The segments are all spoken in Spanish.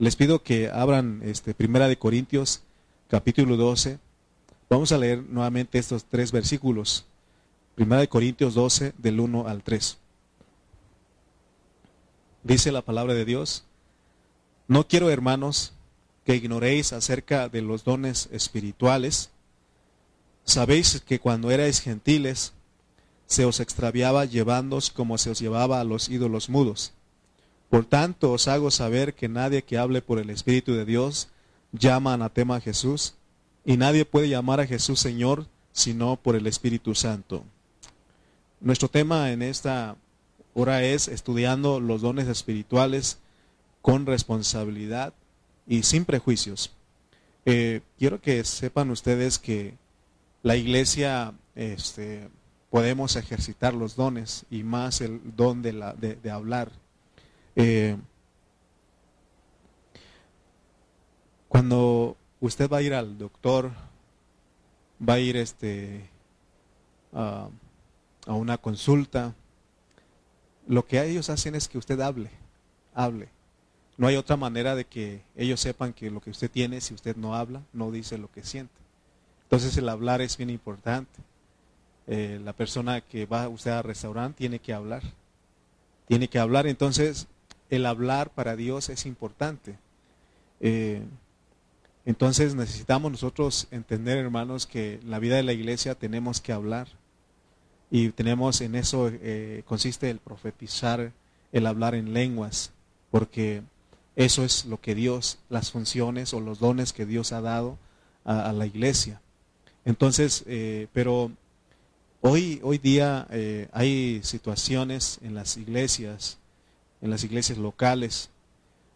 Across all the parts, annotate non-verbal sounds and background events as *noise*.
les pido que abran este, Primera de Corintios, capítulo 12. Vamos a leer nuevamente estos tres versículos. Primera de Corintios 12, del 1 al 3. Dice la palabra de Dios, no quiero, hermanos, que ignoréis acerca de los dones espirituales. Sabéis que cuando erais gentiles, se os extraviaba llevándoos como se os llevaba a los ídolos mudos por tanto os hago saber que nadie que hable por el Espíritu de Dios llama anatema a Jesús, y nadie puede llamar a Jesús Señor sino por el Espíritu Santo. Nuestro tema en esta hora es estudiando los dones espirituales con responsabilidad y sin prejuicios. Eh, quiero que sepan ustedes que la iglesia este, podemos ejercitar los dones y más el don de, la, de hablar. Eh, cuando usted va a ir al doctor, va a ir este, a, una consulta, lo que ellos hacen es que usted hable, hable. No hay otra manera de que ellos sepan que lo que usted tiene, si usted no habla, no dice lo que siente. Entonces el hablar es bien importante. Eh, la persona que va usted al restaurante tiene que hablar. Tiene que hablar. Entonces el hablar para Dios es importante. Eh, entonces necesitamos nosotros entender, hermanos, que en la vida de la iglesia tenemos que hablar. Y tenemos en eso eh, consiste el profetizar, el hablar en lenguas, porque eso es lo que Dios, las funciones o los dones que Dios ha dado a, la iglesia. Entonces, eh, pero hoy, hoy día hay situaciones en las iglesias en las iglesias locales.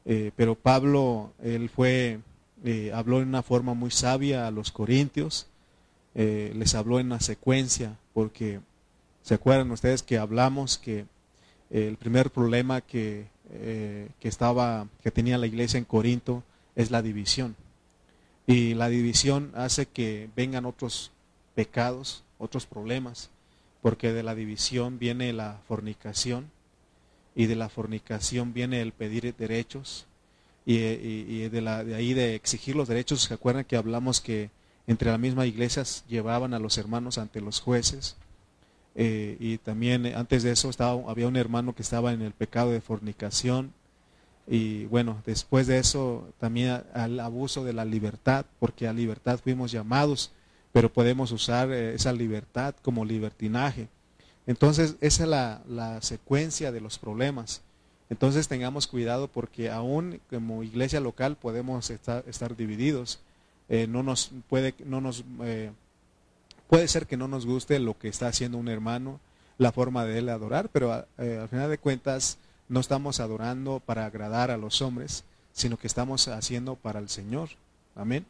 Eh, pero Pablo, él fue, eh, habló en una forma muy sabia a los corintios, eh, les habló en una secuencia, porque se acuerdan ustedes que hablamos que el primer problema que, que, estaba, que tenía la iglesia en Corinto es la división. Y la división hace que vengan otros pecados, otros problemas, porque de la división viene la fornicación, y de la fornicación viene el pedir derechos y, de, la, de, ahí de exigir los derechos. ¿Se acuerdan que hablamos que entre la misma iglesia llevaban a los hermanos ante los jueces? Eh, y también eh, antes de eso estaba, había un hermano que estaba en el pecado de fornicación. Y bueno, después de eso también al abuso de la libertad, porque a libertad fuimos llamados, pero podemos usar eh, esa libertad como libertinaje. Entonces, esa es la, secuencia de los problemas. Entonces, tengamos cuidado porque aún como iglesia local podemos estar, divididos. Eh, no nos puede, no nos, eh, puede ser que no nos guste lo que está haciendo un hermano, la forma de él adorar, pero eh, al final de cuentas no estamos adorando para agradar a los hombres, sino que estamos haciendo para el Señor. Amén.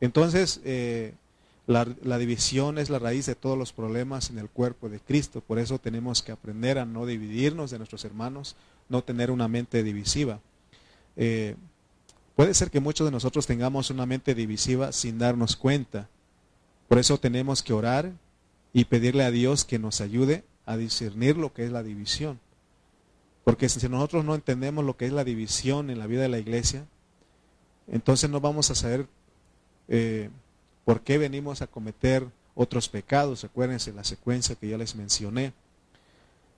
Entonces, la, división es la raíz de todos los problemas en el cuerpo de Cristo. Por eso tenemos que aprender a no dividirnos de nuestros hermanos, no tener una mente divisiva. Eh, puede ser que muchos de nosotros tengamos una mente divisiva sin darnos cuenta. Por eso tenemos que orar y pedirle a Dios que nos ayude a discernir lo que es la división. Porque si nosotros no entendemos lo que es la división en la vida de la iglesia, entonces no vamos a saber eh, ¿Por qué venimos a cometer otros pecados? Acuérdense la secuencia que ya les mencioné.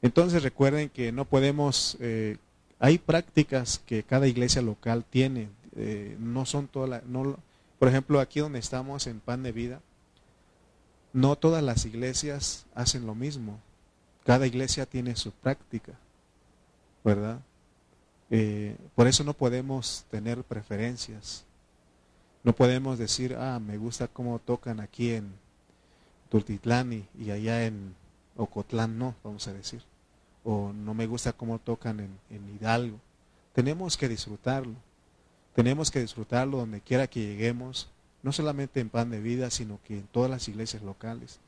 Entonces recuerden que no podemos, eh, hay prácticas que cada iglesia local tiene, eh, no son todas, las, no, por ejemplo aquí donde estamos en Pan de Vida, no todas las iglesias hacen lo mismo, cada iglesia tiene su práctica, ¿verdad? Eh, por eso no podemos tener preferencias. No podemos decir, ah, me gusta cómo tocan aquí en Tultitlán y, allá en Ocotlán, no, vamos a decir. O no me gusta cómo tocan en, en Hidalgo. Tenemos que disfrutarlo. Tenemos que disfrutarlo donde quiera que lleguemos, no solamente en pan de vida, sino que en todas las iglesias locales.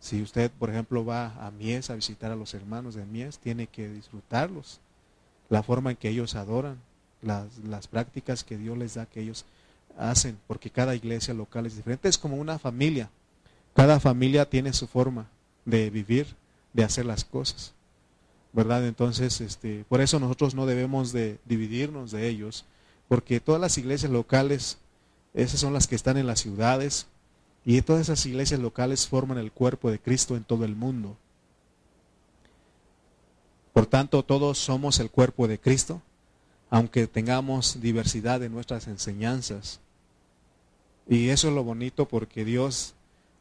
Si usted, por ejemplo, va a Mies a visitar a los hermanos de Mies, tiene que disfrutarlos. La forma en que ellos adoran, las, las prácticas que Dios les da que ellos hacen, porque cada iglesia local es diferente. Es como una familia. Cada familia tiene su forma de vivir, de hacer las cosas. ¿Verdad? Entonces, este, por eso nosotros no debemos de dividirnos de ellos, porque todas las iglesias locales, esas son las que están en las ciudades, y todas esas iglesias locales forman el cuerpo de Cristo en todo el mundo. Por tanto, todos somos el cuerpo de Cristo, aunque tengamos diversidad en nuestras enseñanzas. Y eso es lo bonito porque Dios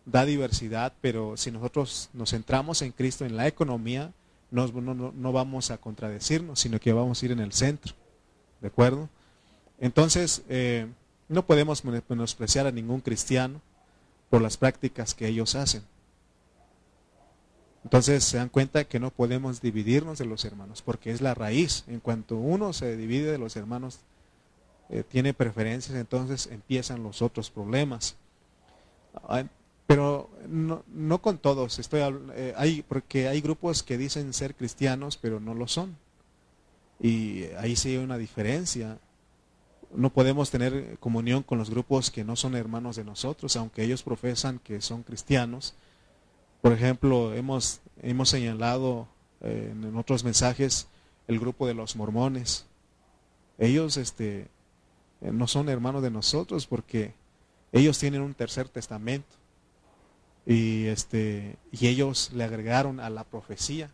da diversidad, pero si nosotros nos centramos en Cristo, en la economía, no, no, vamos a contradecirnos, sino que vamos a ir en el centro. ¿De acuerdo? Entonces, eh, no podemos menospreciar a ningún cristiano por las prácticas que ellos hacen. Entonces se dan cuenta que no podemos dividirnos de los hermanos, porque es la raíz. En cuanto uno se divide de los hermanos, eh, tiene preferencias, entonces empiezan los otros problemas. Pero no, no con todos, estoy, eh, hay, porque hay grupos que dicen ser cristianos, pero no lo son. Y ahí sí hay una diferencia. No podemos tener comunión con los grupos que no son hermanos de nosotros, aunque ellos profesan que son cristianos. Por ejemplo, hemos, hemos señalado eh, en otros mensajes el grupo de los mormones. Ellos este, eh, no son hermanos de nosotros porque ellos tienen un tercer testamento y este y ellos le agregaron a la profecía.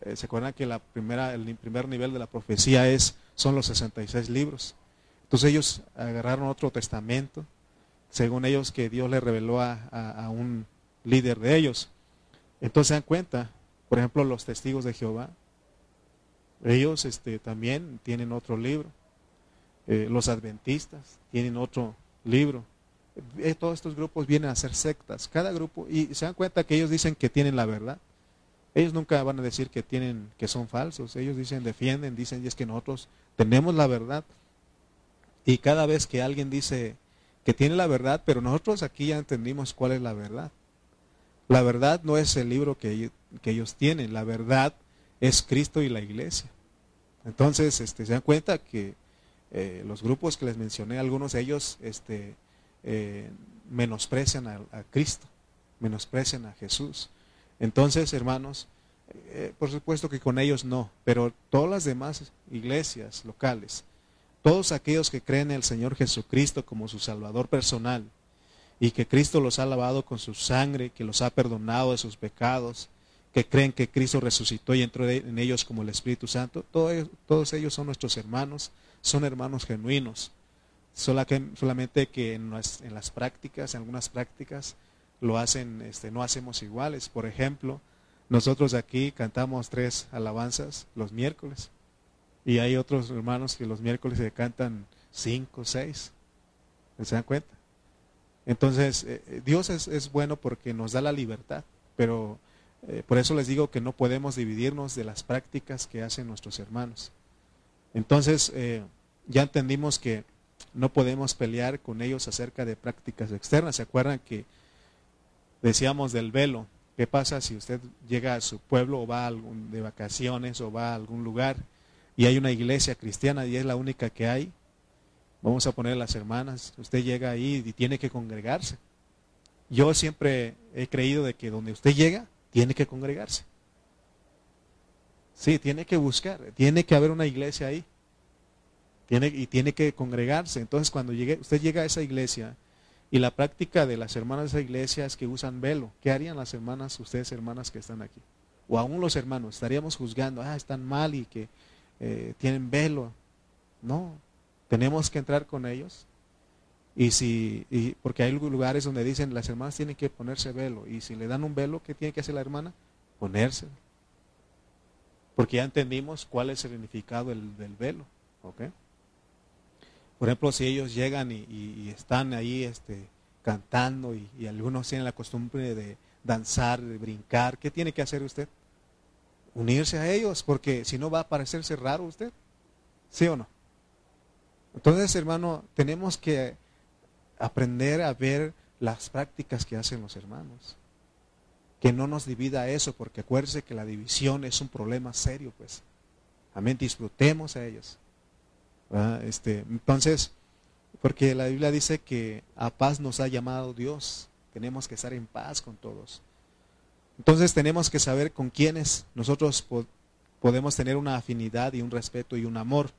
Eh, se acuerdan que la primera el primer nivel de la profecía es son los 66 libros. Entonces ellos agarraron otro testamento, según ellos que Dios le reveló a, un líder de ellos. Entonces se dan cuenta, por ejemplo, los testigos de Jehová, ellos este, también tienen otro libro. Eh, los adventistas tienen otro libro. Eh, todos estos grupos vienen a ser sectas, cada grupo, y se dan cuenta que ellos dicen que tienen la verdad. Ellos nunca van a decir que tienen, que son falsos. Ellos dicen, defienden, dicen, y es que nosotros tenemos la verdad. Y cada vez que alguien dice que tiene la verdad, pero nosotros aquí ya entendimos cuál es la verdad. La verdad no es el libro que, ellos tienen, la verdad es Cristo y la iglesia. Entonces, este, se dan cuenta que eh, los grupos que les mencioné, algunos de ellos este, eh, menosprecian a, Cristo, menosprecian a Jesús. Entonces, hermanos, eh, por supuesto que con ellos no, pero todas las demás iglesias locales, todos aquellos que creen en el Señor Jesucristo como su Salvador personal y que Cristo los ha lavado con su sangre, que los ha perdonado de sus pecados, que creen que Cristo resucitó y entró en ellos como el Espíritu Santo, todos ellos son nuestros hermanos son hermanos genuinos. solamente que en las, prácticas, en algunas prácticas, lo hacen, este, no hacemos iguales. Por ejemplo, nosotros aquí cantamos tres alabanzas los miércoles. Y hay otros hermanos que los miércoles se cantan cinco, seis. ¿Se dan cuenta? Entonces, eh, eh, Dios es, bueno porque nos da la libertad, pero eh, por eso les digo que no podemos dividirnos de las prácticas que hacen nuestros hermanos. Entonces, eh, ya entendimos que no podemos pelear con ellos acerca de prácticas externas. ¿Se acuerdan que decíamos del velo? ¿Qué pasa si usted llega a su pueblo o va de vacaciones o va a algún lugar y hay una iglesia cristiana y es la única que hay? Vamos a poner las hermanas. Usted llega ahí y tiene que congregarse. Yo siempre he creído de que donde usted llega, tiene que congregarse. Sí, tiene que buscar, tiene que haber una iglesia ahí. Tiene, y tiene que congregarse. Entonces, cuando llegue, usted llega a esa iglesia y la práctica de las hermanas de esa iglesia es que usan velo, ¿qué harían las hermanas, ustedes hermanas que están aquí? O aún los hermanos, estaríamos juzgando, ah, están mal y que eh, tienen velo. No, tenemos que entrar con ellos. Y si, y porque hay lugares donde dicen las hermanas tienen que ponerse velo. Y si le dan un velo, ¿qué tiene que hacer la hermana? Ponerse. Porque ya entendimos cuál es el significado del, velo. Por ejemplo, si ellos llegan y, están ahí este, cantando y, algunos tienen la costumbre de danzar, de brincar, ¿qué tiene que hacer usted? Unirse a ellos, porque si no va a parecerse raro usted. ¿Sí o no? Entonces, hermano, tenemos que aprender a ver las prácticas que hacen los hermanos que no nos divida eso, porque acuérdese que la división es un problema serio, pues. Amén, disfrutemos a ellos. Este, entonces, porque la Biblia dice que a paz nos ha llamado Dios, tenemos que estar en paz con todos. Entonces tenemos que saber con quiénes nosotros podemos tener una afinidad y un respeto y un amor.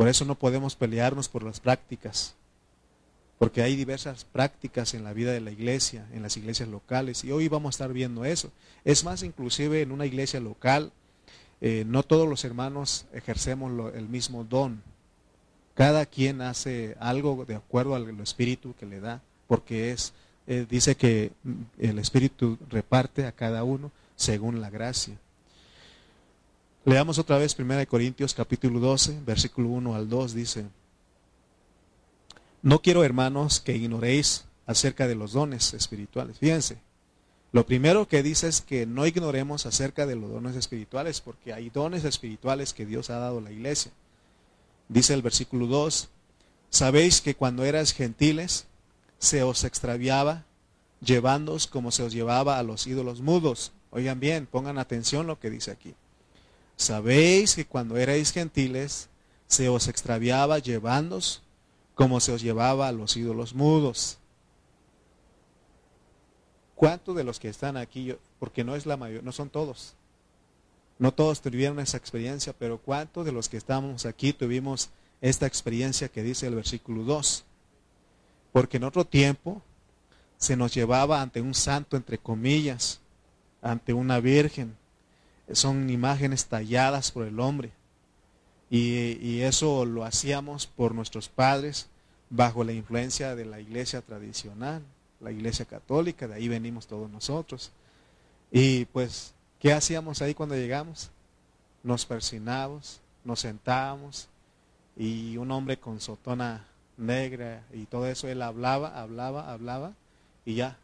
Por eso no podemos pelearnos por las prácticas, porque hay diversas prácticas en la vida de la iglesia, en las iglesias locales, y hoy vamos a estar viendo eso. Es más, inclusive en una iglesia local, eh, no todos los hermanos ejercemos el mismo don. Cada quien hace algo de acuerdo al espíritu que le da, porque es, eh, dice que el espíritu reparte a cada uno según la gracia. Leamos otra vez 1 Corintios capítulo 12, versículo 1 al 2, dice, no quiero, hermanos, que ignoréis acerca de los dones espirituales. Fíjense, lo primero que dice es que no ignoremos acerca de los dones espirituales, porque hay dones espirituales que Dios ha dado a la iglesia. Dice el versículo 2, sabéis que cuando eras gentiles, se os extraviaba, llevándoos como se os llevaba a los ídolos mudos. Oigan bien, pongan atención lo que dice aquí. Sabéis que cuando erais gentiles, se os extraviaba llevándoos como se os llevaba a los ídolos mudos. ¿Cuántos de los que están aquí, porque no es la mayoría, no son todos, no todos tuvieron esa experiencia, pero cuántos de los que estamos aquí tuvimos esta experiencia que dice el versículo 2? Porque en otro tiempo se nos llevaba ante un santo, entre comillas, ante una virgen. Son imágenes talladas por el hombre. Y, eso lo hacíamos por nuestros padres bajo la influencia de la iglesia tradicional, la iglesia católica, de ahí venimos todos nosotros. Y pues, ¿qué hacíamos ahí cuando llegamos? Nos persinábamos, nos sentábamos y un hombre con sotona negra y todo eso, él hablaba, hablaba, hablaba y ya,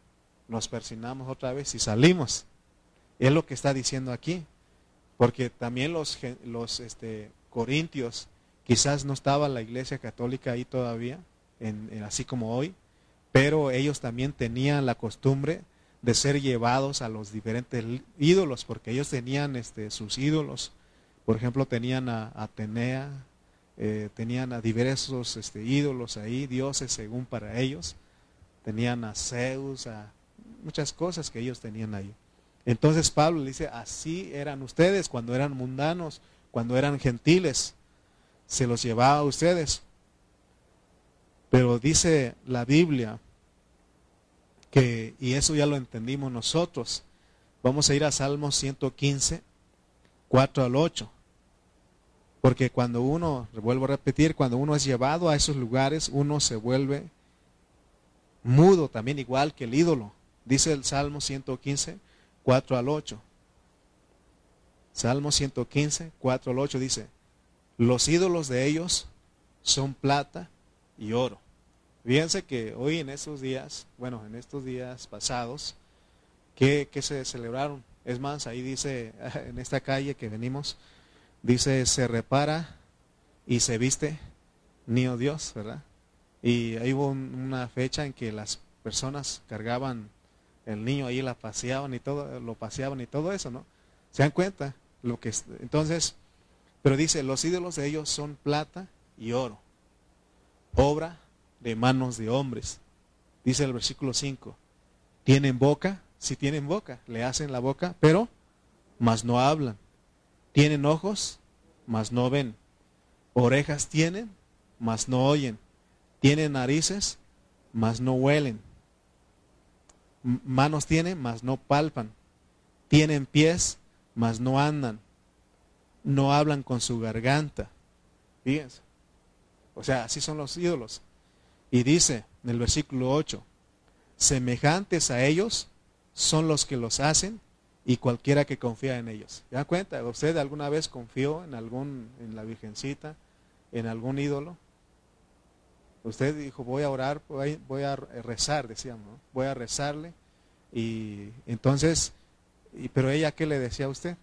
nos persinamos otra vez y salimos. Es lo que está diciendo aquí, porque también los, los este, Corintios, quizás no estaba la iglesia católica ahí todavía, en, así como hoy, pero ellos también tenían la costumbre de ser llevados a los diferentes ídolos, porque ellos tenían este, sus ídolos. Por ejemplo, tenían a, Atenea, eh, tenían a diversos este, ídolos ahí, dioses según para ellos. Tenían a Zeus, a muchas cosas que ellos tenían ahí. Entonces Pablo le dice, así eran ustedes cuando eran mundanos, cuando eran gentiles, se los llevaba a ustedes. Pero dice la Biblia que, y eso ya lo entendimos nosotros, vamos a ir a Salmos 115, 4 al 8. Porque cuando uno, vuelvo a repetir, cuando uno es llevado a esos lugares, uno se vuelve mudo también, igual que el ídolo. Dice el Salmo 115, 4 al 8. Salmo 115, 4 al 8 dice, los ídolos de ellos son plata y oro. Fíjense que hoy en estos días, bueno, en estos días pasados, que, se celebraron. Es más, ahí dice, *laughs* en esta calle que venimos, dice, se repara y se viste niño Dios, ¿verdad? Y ahí hubo una fecha en que las personas cargaban el niño ahí, la paseaban y todo, lo paseaban y todo eso, ¿no? ¿Se dan cuenta? Lo que, entonces, pero dice, los ídolos de ellos son plata y oro, obra de manos de hombres. Dice el versículo 5, tienen boca, si tienen boca, le hacen la boca, pero mas no hablan. Tienen ojos, mas no ven. Orejas tienen, mas no oyen. Tienen narices, mas no huelen. Manos tienen, mas no palpan. Tienen pies, mas no andan no hablan con su garganta. Fíjense. O sea, así son los ídolos. Y dice en el versículo 8, semejantes a ellos son los que los hacen y cualquiera que confía en ellos. ¿Se da cuenta? ¿Usted alguna vez confió en algún, en la Virgencita, en algún ídolo? Usted dijo, voy a orar, voy a rezar, decíamos, voy a rezarle. Y entonces, y, pero ella, ¿qué le decía a usted?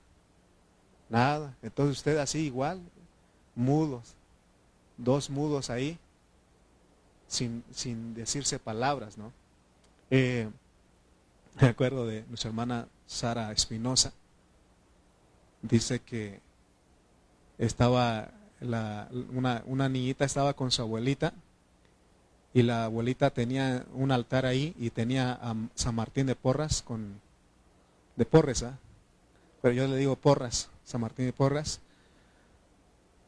Nada. Entonces usted así igual, mudos, dos mudos ahí, sin, sin decirse palabras, ¿no? Eh, me acuerdo de nuestra hermana Sara Espinosa, dice que estaba la, una, una niñita estaba con su abuelita y la abuelita tenía un altar ahí y tenía a San Martín de Porras con de Porres, ¿ah? pero yo le digo Porras, San Martín de Porras.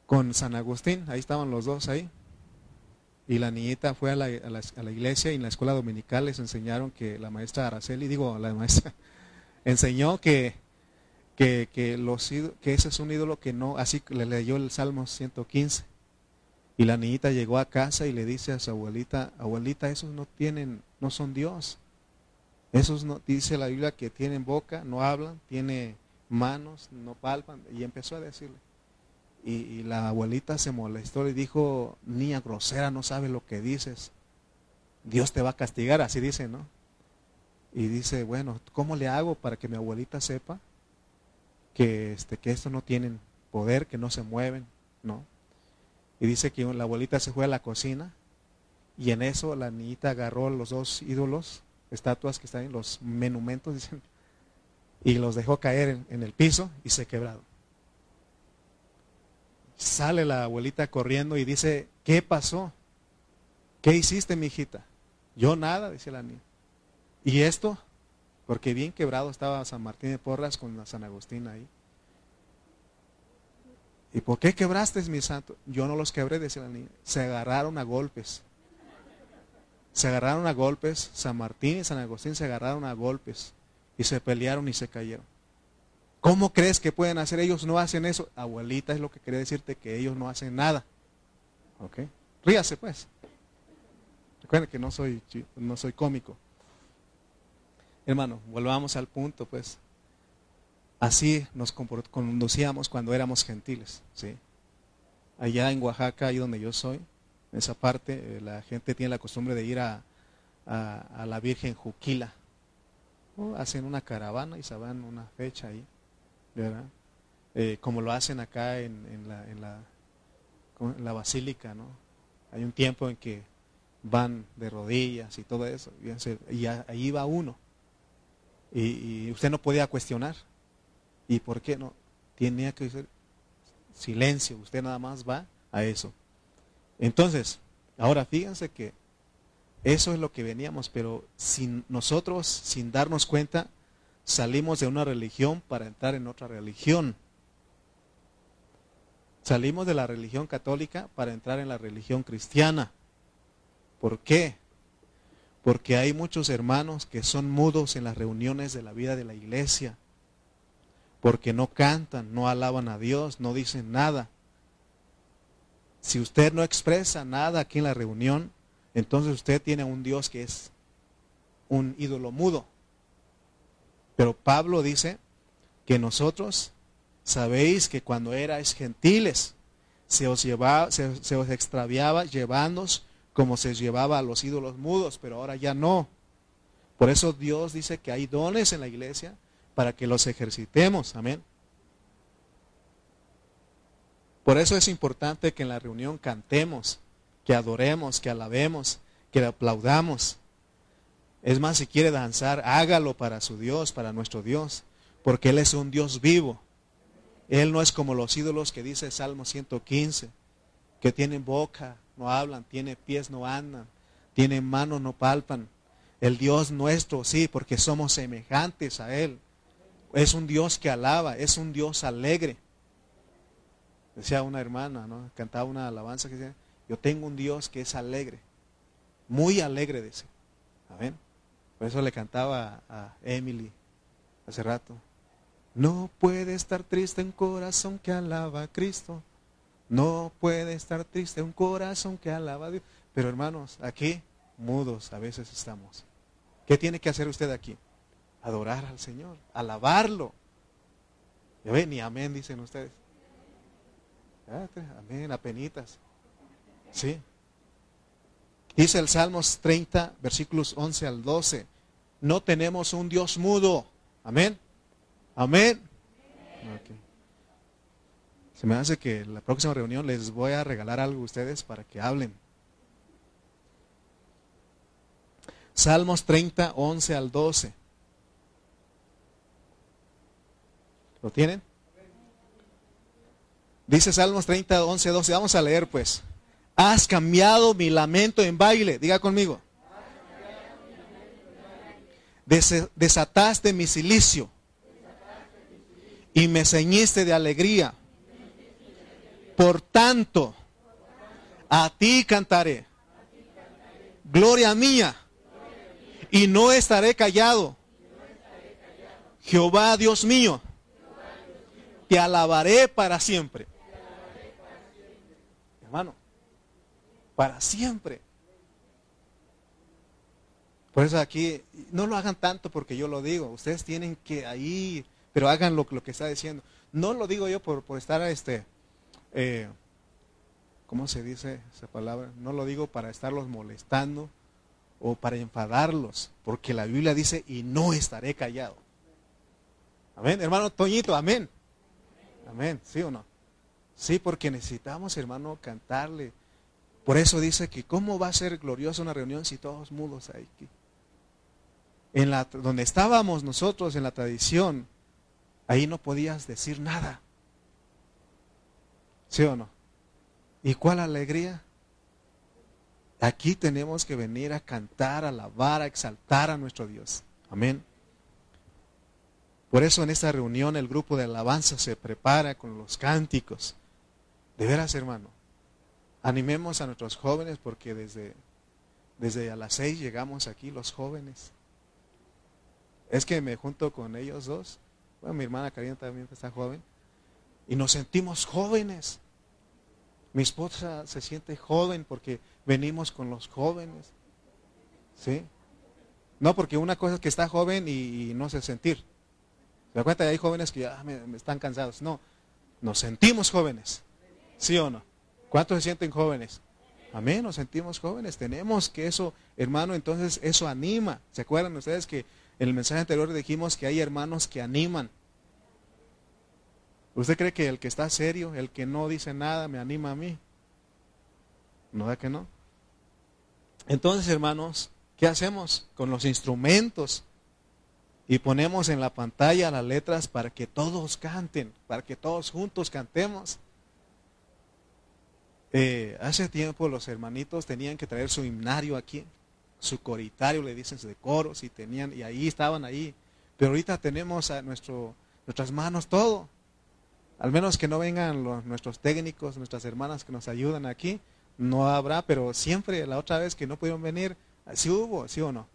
con San Agustín, ahí estaban los dos ahí. Y la niñita fue a la, a la, iglesia y en la escuela dominical les enseñaron que la maestra Araceli, digo, la maestra, *laughs* enseñó que, que, que, los, que ese es un ídolo que no, así le leyó el Salmo 115. Y la niñita llegó a casa y le dice a su abuelita, abuelita, esos no tienen, no son Dios. Esos no, dice la Biblia que tienen boca, no hablan, tiene manos, no palpan. Y empezó a decirle. Y, la abuelita se molestó y dijo, niña grosera, no sabe lo que dices. Dios te va a castigar, así dice, ¿no? Y dice, bueno, ¿cómo le hago para que mi abuelita sepa que, este, que estos no tienen poder, que no se mueven, ¿no? Y dice que la abuelita se fue a la cocina y en eso la niñita agarró los dos ídolos, estatuas que están en los monumentos, dicen, y los dejó caer en el piso y se quebraron. Sale la abuelita corriendo y dice, ¿qué pasó? ¿Qué hiciste, mi hijita? Yo nada, dice la niña. ¿Y esto? Porque bien quebrado estaba San Martín de Porras con San Agustín ahí. ¿Y por qué quebraste, mi santo? Yo no los quebré, decía la niña. Se agarraron a golpes. Se agarraron a golpes. San Martín y San Agustín se agarraron a golpes. Y se pelearon y se cayeron. ¿Cómo crees que pueden hacer? Ellos no hacen eso. Abuelita es lo que quería decirte, que ellos no hacen nada. ¿Ok? Ríase pues. Recuerden que no soy, no soy cómico. Hermano, volvamos al punto pues. Así nos conducíamos cuando éramos gentiles. ¿sí? Allá en Oaxaca, ahí donde yo soy, en esa parte, eh, la gente tiene la costumbre de ir a, a, la Virgen Juquila. hacen una caravana y se van una fecha ahí. Eh, como lo hacen acá en, en, la, en, la, basílica, ¿no? Hay un tiempo en que van de rodillas y todo eso, y ahí va uno. Y, usted no podía cuestionar. ¿Y por qué no? Tenía que ser silencio, usted nada más va a eso. Entonces, ahora fíjense que eso es lo que veníamos, pero sin nosotros, sin darnos cuenta, salimos de una religión para entrar en otra religión. Salimos de la religión católica para entrar en la religión cristiana. ¿Por qué? Porque hay muchos hermanos que son mudos en las reuniones de la vida de la iglesia. Porque no cantan, no alaban a Dios, no dicen nada. Si usted no expresa nada aquí en la reunión, entonces usted tiene un Dios que es un ídolo mudo. Pero Pablo dice que nosotros sabéis que cuando erais gentiles, se os, llevaba, se, os extraviaba llevándoos como se llevaba a los ídolos mudos, pero ahora ya no. Por eso Dios dice que hay dones en la iglesia para que los ejercitemos. Amén. Por eso es importante que en la reunión cantemos, que adoremos, que alabemos, que aplaudamos. Es más, si quiere danzar, hágalo para su Dios, para nuestro Dios, porque Él es un Dios vivo. Él no es como los ídolos que dice Salmo 115, que tienen boca, no hablan, tienen pies, no andan, tienen manos, no palpan. El Dios nuestro, sí, porque somos semejantes a Él. Es un Dios que alaba, es un Dios alegre. Decía una hermana, ¿no? Cantaba una alabanza que decía, yo tengo un Dios que es alegre, muy alegre, dice. Amén. Por eso le cantaba a Emily hace rato. No puede estar triste un corazón que alaba a Cristo. No puede estar triste un corazón que alaba a Dios. Pero hermanos, aquí mudos a veces estamos. ¿Qué tiene que hacer usted aquí? Adorar al Señor, alabarlo. ¿Ya ven? Ni amén dicen ustedes. Amén, apenitas. Sí. Dice el Salmos 30, versículos 11 al 12. No tenemos un Dios mudo. Amén. Amén. Se me hace que en la próxima reunión les voy a regalar algo a ustedes para que hablen. Salmos 30, 11 al 12. ¿Lo tienen? Dice Salmos 30, 11, 12. Vamos a leer pues. Has cambiado mi lamento en baile. Diga conmigo. desataste mi silicio y me ceñiste de alegría. Por tanto, a ti cantaré. Gloria mía. Y no estaré callado. Jehová Dios mío. Te alabaré para siempre. Hermano, para siempre. Por eso aquí, no lo hagan tanto porque yo lo digo. Ustedes tienen que ahí, pero hagan lo, que está diciendo. No lo digo yo por, por estar, este, eh, ¿cómo se dice esa palabra? No lo digo para estarlos molestando o para enfadarlos, porque la Biblia dice, y no estaré callado. Amén, hermano Toñito, amén. Amén, ¿sí o no? Sí, porque necesitamos, hermano, cantarle. Por eso dice que cómo va a ser gloriosa una reunión si todos mudos hay aquí. En la, donde estábamos nosotros en la tradición, ahí no podías decir nada. ¿Sí o no? ¿Y cuál alegría? Aquí tenemos que venir a cantar, a alabar, a exaltar a nuestro Dios. Amén. Por eso en esta reunión el grupo de alabanza se prepara con los cánticos. De veras, hermano, animemos a nuestros jóvenes porque desde, desde a las seis llegamos aquí los jóvenes. Es que me junto con ellos dos. Bueno, mi hermana Karina también está joven. Y nos sentimos jóvenes. Mi esposa se siente joven porque venimos con los jóvenes. ¿Sí? No, porque una cosa es que está joven y, no se sentir. ¿Se da cuenta? Hay jóvenes que ya me, están cansados. No, nos sentimos jóvenes. ¿Sí o no? ¿Cuántos se sienten jóvenes? Amén, nos sentimos jóvenes. Tenemos que eso, hermano, entonces eso anima. ¿Se acuerdan ustedes que en el mensaje anterior dijimos que hay hermanos que animan? ¿Usted cree que el que está serio, el que no dice nada, me anima a mí? ¿No da que no? Entonces, hermanos, ¿qué hacemos con los instrumentos? Y ponemos en la pantalla las letras para que todos canten, para que todos juntos cantemos. Eh, hace tiempo los hermanitos tenían que traer su himnario aquí, su coritario, le dicen de coros, y tenían, y ahí estaban ahí. Pero ahorita tenemos a nuestro, nuestras manos todo. Al menos que no vengan nuestros técnicos, nuestras hermanas que nos ayudan aquí, no habrá, pero siempre, la otra vez que no pudieron venir, sí hubo, sí o no.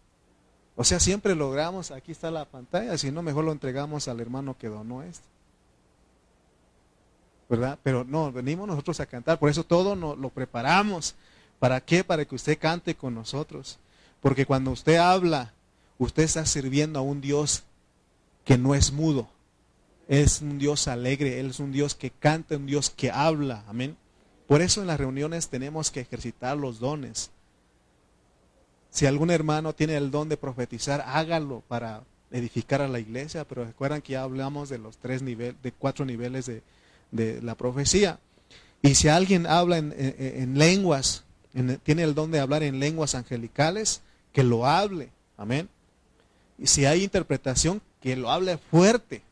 O sea, siempre logramos, aquí está la pantalla, si no, mejor lo entregamos al hermano que donó esto. ¿Verdad? Pero no, venimos nosotros a cantar, por eso todo nos lo preparamos. ¿Para qué? Para que usted cante con nosotros. Porque cuando usted habla, usted está sirviendo a un Dios que no es mudo. Es un Dios alegre, Él es un Dios que canta, un Dios que habla. Amén. Por eso en las reuniones tenemos que ejercitar los dones. Si algún hermano tiene el don de profetizar, hágalo para edificar a la iglesia, pero recuerdan que ya hablamos de los tres niveles, de cuatro niveles de, la profecía. Y si alguien habla en, lenguas, tiene el don de hablar en lenguas angelicales, que lo hable. Amén. Y si hay interpretación, que lo hable fuerte,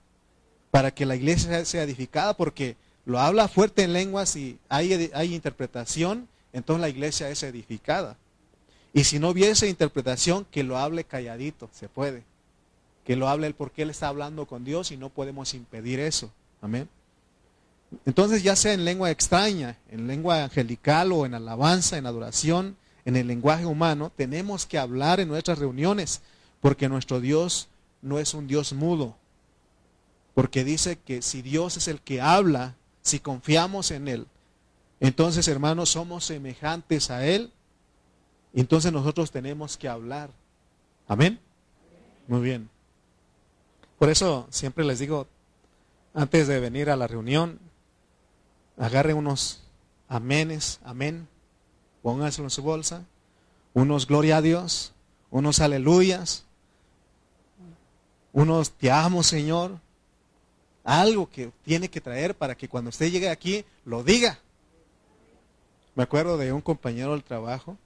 para que la iglesia sea edificada, porque lo habla fuerte en lenguas y hay, hay interpretación, entonces la iglesia es edificada. Y si no hubiese interpretación, que lo hable calladito, se puede. Que lo hable él porque él está hablando con Dios y no podemos impedir eso. Amén. Entonces, ya sea en lengua extraña, en lengua angelical o en alabanza, en adoración, en el lenguaje humano, tenemos que hablar en nuestras reuniones, porque nuestro Dios no es un Dios mudo. Porque dice que si Dios es el que habla, si confiamos en Él, entonces hermanos somos semejantes a Él, entonces nosotros tenemos que hablar. Amén. Muy bien. Por eso siempre les digo, antes de venir a la reunión, agarren unos amenes, amén, pónganselo en su bolsa, unos gloria a Dios, unos aleluyas, unos te amo Señor, algo que tiene que traer para que cuando usted llegue aquí lo diga. Me acuerdo de un compañero del trabajo,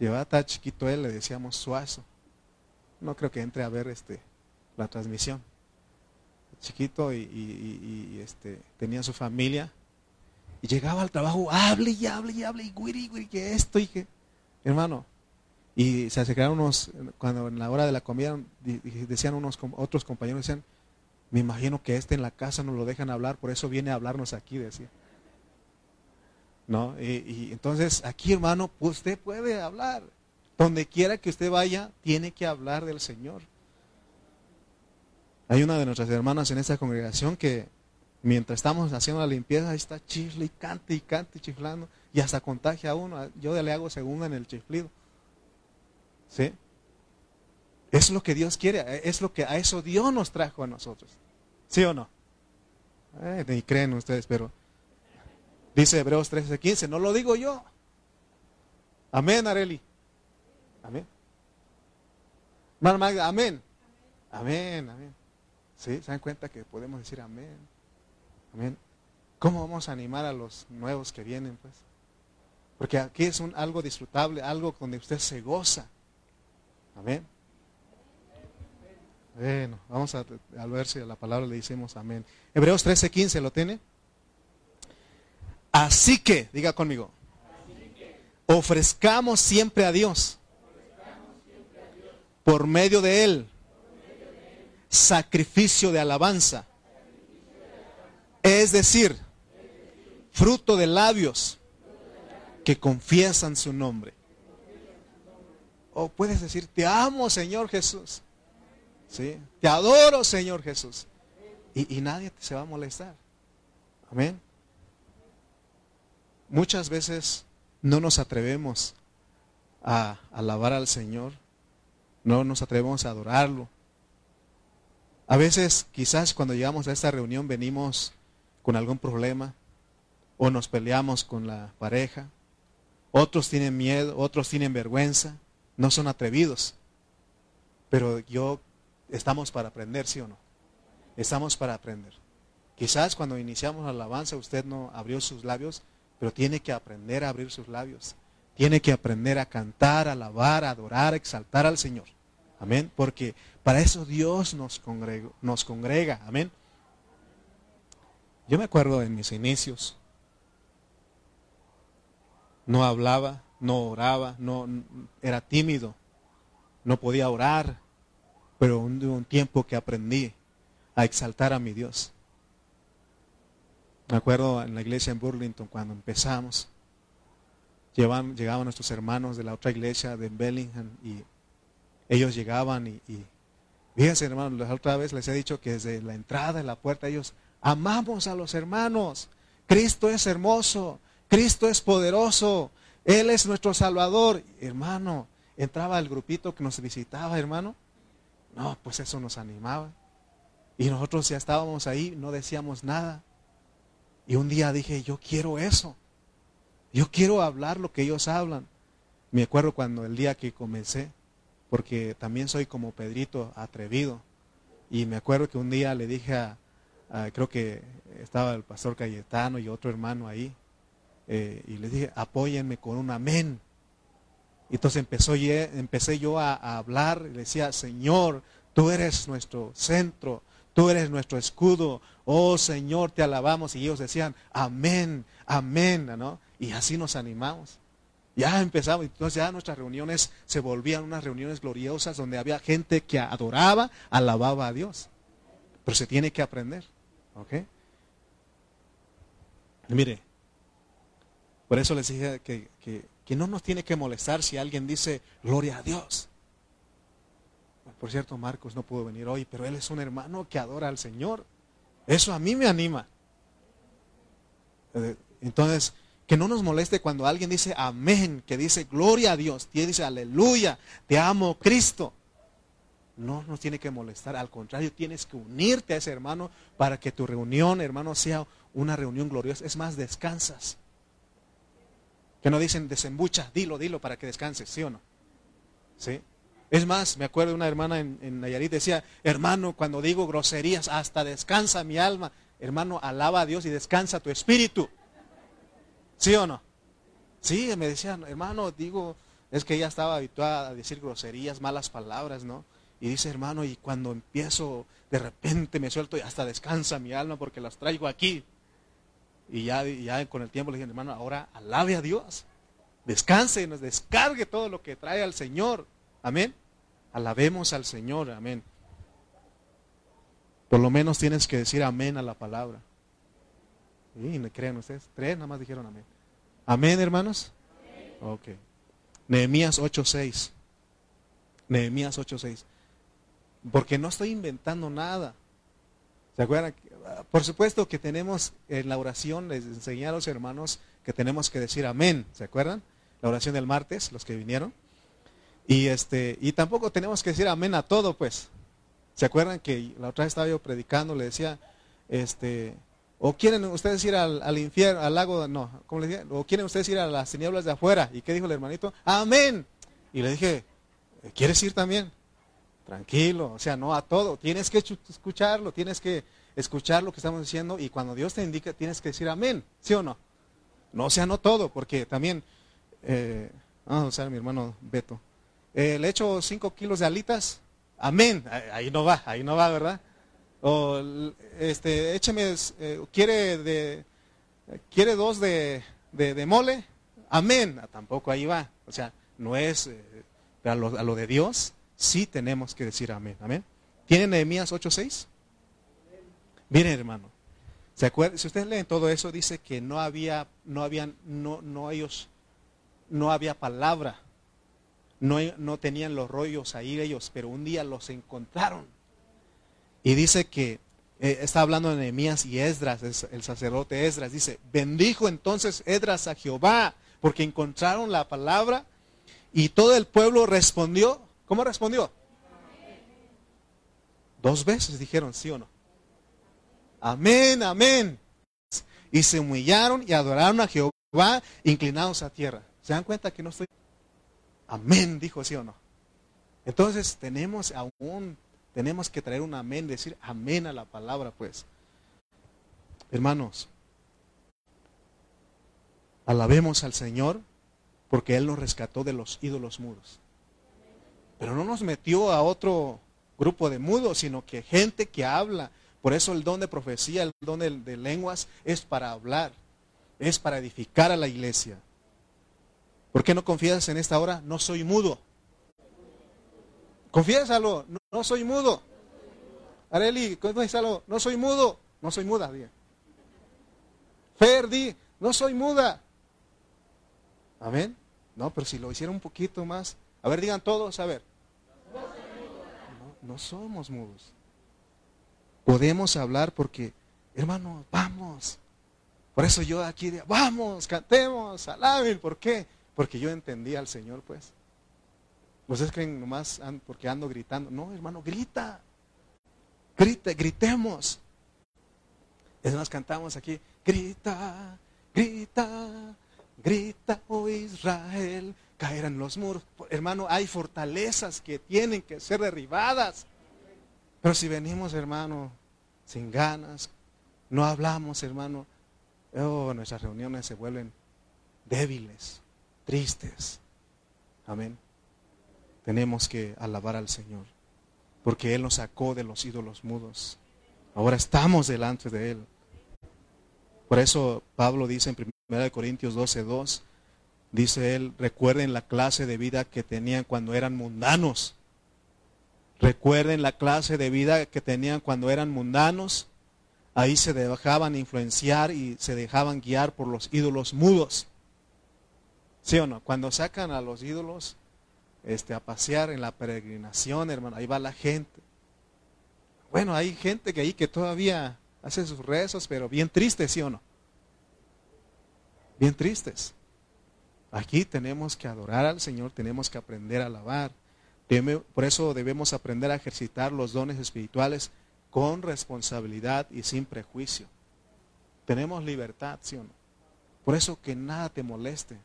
llevaba tan chiquito él, le decíamos suazo. No creo que entre a ver este la transmisión. Chiquito y, este, tenía su familia. Y llegaba al trabajo, hable y hable y hable, y guiri, guiri, que esto y que. Hermano, y se acercaron unos, cuando en la hora de la comida, decían unos otros compañeros, decían, Me imagino que este en la casa no lo dejan hablar, por eso viene a hablarnos aquí, decía. ¿No? Y, entonces aquí, hermano, usted puede hablar. Donde quiera que usted vaya, tiene que hablar del Señor. Hay una de nuestras hermanas en esta congregación que mientras estamos haciendo la limpieza, está chisle y cante y cante chiflando y hasta contagia a uno. Yo le hago segunda en el chiflido. ¿Sí? Es lo que Dios quiere, es lo que a eso Dios nos trajo a nosotros. ¿Sí o no? Eh, ni creen ustedes, pero dice Hebreos 13:15, no lo digo yo. Amén, Areli. Amén. amén. Amén, amén. ¿Sí? ¿Se dan cuenta que podemos decir amén? Amén. ¿Cómo vamos a animar a los nuevos que vienen, pues? Porque aquí es un, algo disfrutable, algo donde usted se goza. Amén. Bueno, vamos a, ver si a la palabra le decimos amén. Hebreos 13:15, ¿lo tiene? Así que, diga conmigo, ofrezcamos siempre a Dios, por medio de Él, sacrificio de alabanza, es decir, fruto de labios que confiesan su nombre. O puedes decir, te amo Señor Jesús. ¿Sí? Te adoro Señor Jesús. Y, y nadie se va a molestar. Amén. Muchas veces no nos atrevemos a alabar al Señor. No nos atrevemos a adorarlo. A veces, quizás cuando llegamos a esta reunión venimos con algún problema o nos peleamos con la pareja. Otros tienen miedo, otros tienen vergüenza, no son atrevidos. Pero yo estamos para aprender, ¿sí o no? Estamos para aprender. Quizás cuando iniciamos la alabanza usted no abrió sus labios, pero tiene que aprender a abrir sus labios. Tiene que aprender a cantar, a alabar, a adorar, a exaltar al Señor. Amén. Porque para eso Dios nos, nos congrega. Amén. Yo me acuerdo en mis inicios. No hablaba, no oraba, no era tímido, no podía orar, pero un, un tiempo que aprendí a exaltar a mi Dios. Me acuerdo en la iglesia en Burlington cuando empezamos, llegaban, nuestros hermanos de la otra iglesia de Bellingham y ellos llegaban y, fíjense hermanos, la otra vez les he dicho que desde la entrada de la puerta ellos amamos a los hermanos. Cristo es hermoso, Cristo es poderoso, Él es nuestro Salvador. Hermano, entraba el grupito que nos visitaba, hermano. No, pues eso nos animaba. Y nosotros ya estábamos ahí, no decíamos nada. Y un día dije, yo quiero eso. Yo quiero hablar lo que ellos hablan. Me acuerdo cuando el día que comencé, porque también soy como Pedrito atrevido. Y me acuerdo que un día le dije a, creo que estaba el pastor Cayetano y otro hermano ahí, eh, y le dije, apóyenme con un amén. Y entonces empezó, empecé yo a, a hablar, y le decía, Señor, tú eres nuestro centro, tú eres nuestro escudo, oh Señor, te alabamos. Y ellos decían, amén, amén, ¿no? Y así nos animamos. Ya empezamos, entonces ya nuestras reuniones se volvían unas reuniones gloriosas donde había gente que adoraba, alababa a Dios. Pero se tiene que aprender. ¿Ok? Mire, por eso les dije que, que, no nos tiene que molestar si alguien dice gloria a Dios. Por cierto, Marcos no pudo venir hoy, pero él es un hermano que adora al Señor. Eso a mí me anima. Eh, entonces, que no nos moleste cuando alguien dice amén, que dice gloria a Dios, que dice aleluya, te amo Cristo. No nos tiene que molestar, al contrario, tienes que unirte a ese hermano para que tu reunión, hermano, sea una reunión gloriosa. Es más, descansas. Que no dicen desembucha, dilo, dilo para que descanses, ¿sí o no? ¿Sí? Es más, me acuerdo una hermana en, en Nayarit decía, hermano, cuando digo groserías, hasta descansa mi alma. Hermano, alaba a Dios y descansa tu espíritu. ¿Sí o no? Sí, me decían, hermano, digo, es que ella estaba habituada a decir groserías, malas palabras, ¿no? Y dice, hermano, y cuando empiezo, de repente me suelto y hasta descansa mi alma porque las traigo aquí. Y ya, ya con el tiempo le dije, hermano, ahora alabe a Dios. Descanse, nos descargue todo lo que trae al Señor. Amén. Alabemos al Señor, amén. Por lo menos tienes que decir amén a la palabra. Y me crean ustedes, tres nada más dijeron amén. Amén, hermanos. Ok. Nehemías 8:6. Nehemías 8:6. Porque no estoy inventando nada. ¿Se acuerdan? Por supuesto que tenemos en la oración, les enseñé a los hermanos que tenemos que decir amén. ¿Se acuerdan? La oración del martes, los que vinieron. Y, este, y tampoco tenemos que decir amén a todo, pues. ¿Se acuerdan que la otra vez estaba yo predicando, le decía, este, o quieren ustedes ir al, infierno, al lago, no, ¿cómo le decía? O quieren ustedes ir a las tinieblas de afuera. ¿Y qué dijo el hermanito? Amén. Y le dije, ¿quieres ir también? Tranquilo, o sea, no a todo. Tienes que escucharlo, tienes que escuchar lo que estamos diciendo y cuando Dios te indica tienes que decir amén, ¿sí o no? No sea no todo, porque también, eh, vamos a mi hermano Beto, eh, le echo cinco kilos de alitas, amén, ahí no va, ahí no va, ¿verdad? O, este, écheme, eh, quiere, de, quiere dos de, de, mole, amén, ah, tampoco ahí va, o sea, no es, eh, a, lo, a lo de Dios, sí tenemos que decir amén, amén. ¿Tiene Nehemías 8.6? Miren, hermano, ¿se acuerdan? Si ustedes leen todo eso, dice que no había, no habían, no, no ellos, no había palabra no, no tenían los rollos ahí ellos, pero un día los encontraron. Y dice que, eh, está hablando de Nehemías y Esdras, el sacerdote Esdras, dice, bendijo entonces Esdras a Jehová, porque encontraron la palabra y todo el pueblo respondió. ¿Cómo respondió? Dos veces dijeron sí o no. Amén, amén. Y se humillaron y adoraron a Jehová inclinados a tierra. ¿Se dan cuenta que no estoy Amén, dijo, ¿sí o no? Entonces tenemos aún, tenemos que traer un amén, decir amén a la palabra, pues. Hermanos, alabemos al Señor porque Él nos rescató de los ídolos mudos. Pero no nos metió a otro grupo de mudos, sino que gente que habla. Por eso el don de profecía, el don de, de lenguas es para hablar, es para edificar a la iglesia. ¿Por qué no confías en esta hora? No soy mudo. Confiésalo, no, soy mudo. Areli, confiésalo, no soy mudo. No soy muda, bien. Ferdi, no soy muda. Amén. No, pero si lo hiciera un poquito más. A ver, digan todos, a ver. No, no somos mudos. Podemos hablar porque, hermano, vamos. Por eso yo aquí, vamos, cantemos, alaben. ¿Por qué? Porque yo entendía al Señor, pues. Ustedes creen nomás porque ando gritando. No, hermano, grita. Grite, gritemos. Es más, cantamos aquí. Grita, grita, grita, oh Israel. Caerán los muros. Hermano, hay fortalezas que tienen que ser derribadas. Pero si venimos, hermano, sin ganas, no hablamos, hermano, oh, nuestras reuniones se vuelven débiles tristes. Amén. Tenemos que alabar al Señor, porque Él nos sacó de los ídolos mudos. Ahora estamos delante de Él. Por eso Pablo dice en 1 Corintios 12, 2, dice él, recuerden la clase de vida que tenían cuando eran mundanos. Recuerden la clase de vida que tenían cuando eran mundanos. Ahí se dejaban influenciar y se dejaban guiar por los ídolos mudos. ¿Sí o no? Cuando sacan a los ídolos este, a pasear en la peregrinación, hermano, ahí va la gente. Bueno, hay gente que ahí que todavía hace sus rezos, pero bien tristes, ¿sí o no? Bien tristes. Aquí tenemos que adorar al Señor, tenemos que aprender a alabar. Por eso debemos aprender a ejercitar los dones espirituales con responsabilidad y sin prejuicio. Tenemos libertad, ¿sí o no? Por eso que nada te moleste.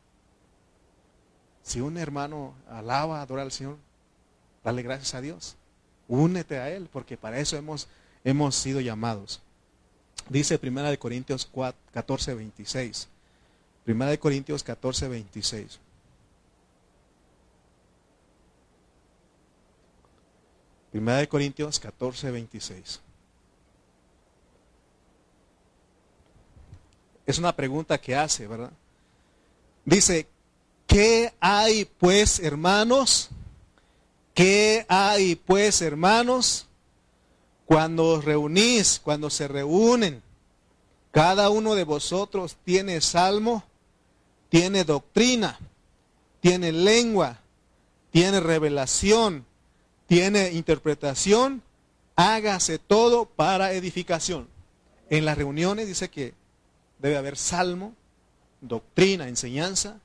Si un hermano alaba, adora al Señor, dale gracias a Dios. Únete a Él, porque para eso hemos, hemos sido llamados. Dice 1 Corintios 14, 26. 1 Corintios 14, 26. Primera de Corintios 14, 26. Es una pregunta que hace, ¿verdad? Dice, ¿Qué hay pues, hermanos? ¿Qué hay pues, hermanos? Cuando os reunís, cuando se reúnen, cada uno de vosotros tiene salmo, tiene doctrina, tiene lengua, tiene revelación, tiene interpretación, hágase todo para edificación. En las reuniones dice que debe haber salmo, doctrina, enseñanza,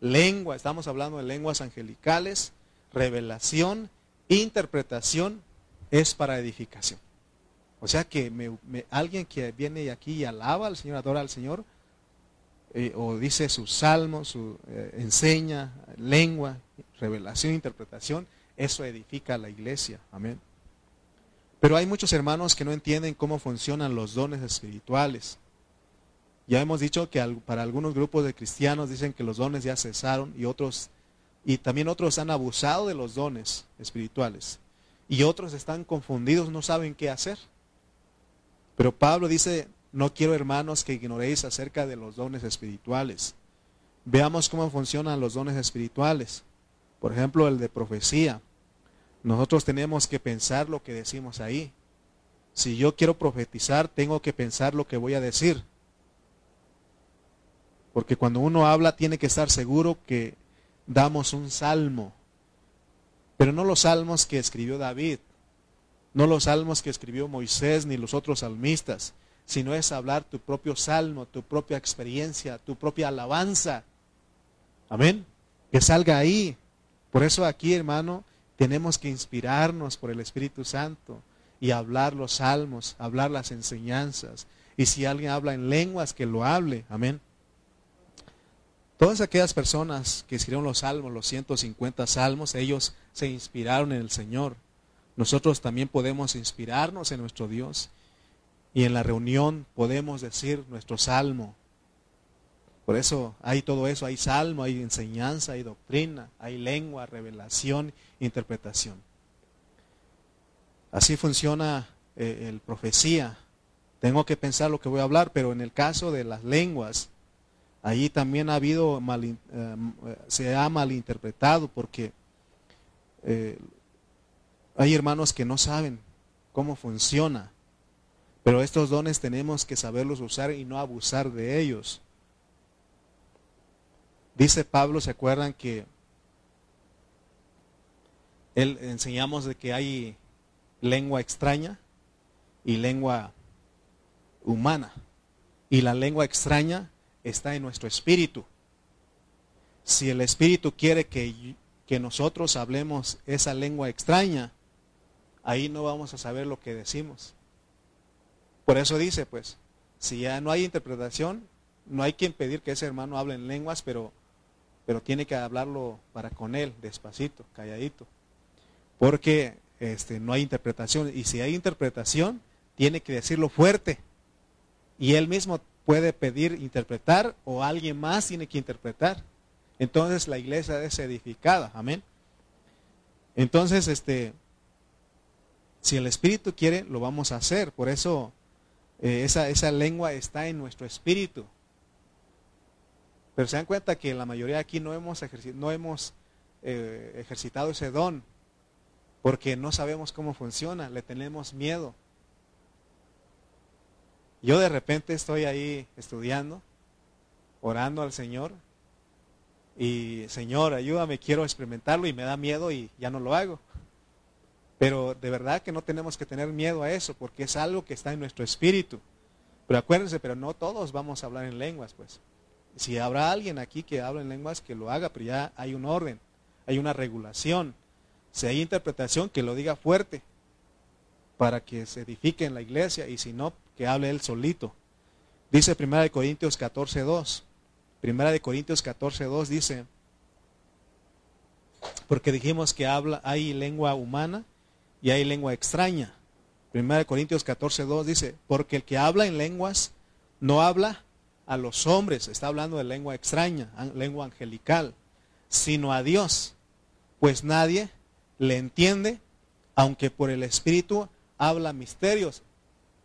lengua, estamos hablando de lenguas angelicales, revelación, interpretación, es para edificación. O sea que alguien que viene aquí y alaba al Señor, adora al Señor, eh, o dice su salmo, su eh, enseña, lengua, revelación, interpretación, eso edifica a la iglesia. Amén. Pero hay muchos hermanos que no entienden cómo funcionan los dones espirituales. Ya hemos dicho que para algunos grupos de cristianos dicen que los dones ya cesaron y otros y también otros han abusado de los dones espirituales. Y otros están confundidos, no saben qué hacer. Pero Pablo dice, no quiero hermanos que ignoréis acerca de los dones espirituales. Veamos cómo funcionan los dones espirituales. Por ejemplo, el de profecía. Nosotros tenemos que pensar lo que decimos ahí. Si yo quiero profetizar, tengo que pensar lo que voy a decir. Porque cuando uno habla tiene que estar seguro que damos un salmo. Pero no los salmos que escribió David, no los salmos que escribió Moisés ni los otros salmistas, sino es hablar tu propio salmo, tu propia experiencia, tu propia alabanza. Amén. Que salga ahí. Por eso aquí, hermano, tenemos que inspirarnos por el Espíritu Santo y hablar los salmos, hablar las enseñanzas. Y si alguien habla en lenguas, que lo hable. Amén. Todas aquellas personas que escribieron los salmos, los 150 salmos, ellos se inspiraron en el Señor. Nosotros también podemos inspirarnos en nuestro Dios. Y en la reunión podemos decir nuestro salmo. Por eso hay todo eso, hay salmo, hay enseñanza, hay doctrina, hay lengua, revelación, interpretación. Así funciona eh, el profecía. Tengo que pensar lo que voy a hablar, pero en el caso de las lenguas, Allí también ha habido, mal, eh, se ha malinterpretado porque eh, hay hermanos que no saben cómo funciona, pero estos dones tenemos que saberlos usar y no abusar de ellos. Dice Pablo, ¿se acuerdan que él enseñamos de que hay lengua extraña y lengua humana? Y la lengua extraña está en nuestro espíritu. Si el espíritu quiere que, que nosotros hablemos esa lengua extraña, ahí no vamos a saber lo que decimos. Por eso dice, pues, si ya no hay interpretación, no hay quien pedir que ese hermano hable en lenguas, pero, pero tiene que hablarlo para con él, despacito, calladito. Porque este, no hay interpretación. Y si hay interpretación, tiene que decirlo fuerte. Y él mismo puede pedir interpretar o alguien más tiene que interpretar. Entonces la iglesia es edificada, amén. Entonces, este, si el Espíritu quiere, lo vamos a hacer. Por eso eh, esa, esa lengua está en nuestro espíritu. Pero se dan cuenta que la mayoría aquí no hemos, no hemos eh, ejercitado ese don porque no sabemos cómo funciona, le tenemos miedo. Yo de repente estoy ahí estudiando, orando al Señor, y Señor, ayúdame, quiero experimentarlo y me da miedo y ya no lo hago. Pero de verdad que no tenemos que tener miedo a eso, porque es algo que está en nuestro espíritu. Pero acuérdense, pero no todos vamos a hablar en lenguas, pues. Si habrá alguien aquí que habla en lenguas, que lo haga, pero ya hay un orden, hay una regulación. Si hay interpretación, que lo diga fuerte, para que se edifique en la iglesia, y si no, que hable él solito. Dice 1 Corintios 14, 2. Primera de Corintios 14, 2 dice, porque dijimos que habla, hay lengua humana y hay lengua extraña. Primera de Corintios 14, 2 dice, porque el que habla en lenguas no habla a los hombres, está hablando de lengua extraña, lengua angelical, sino a Dios, pues nadie le entiende, aunque por el Espíritu habla misterios.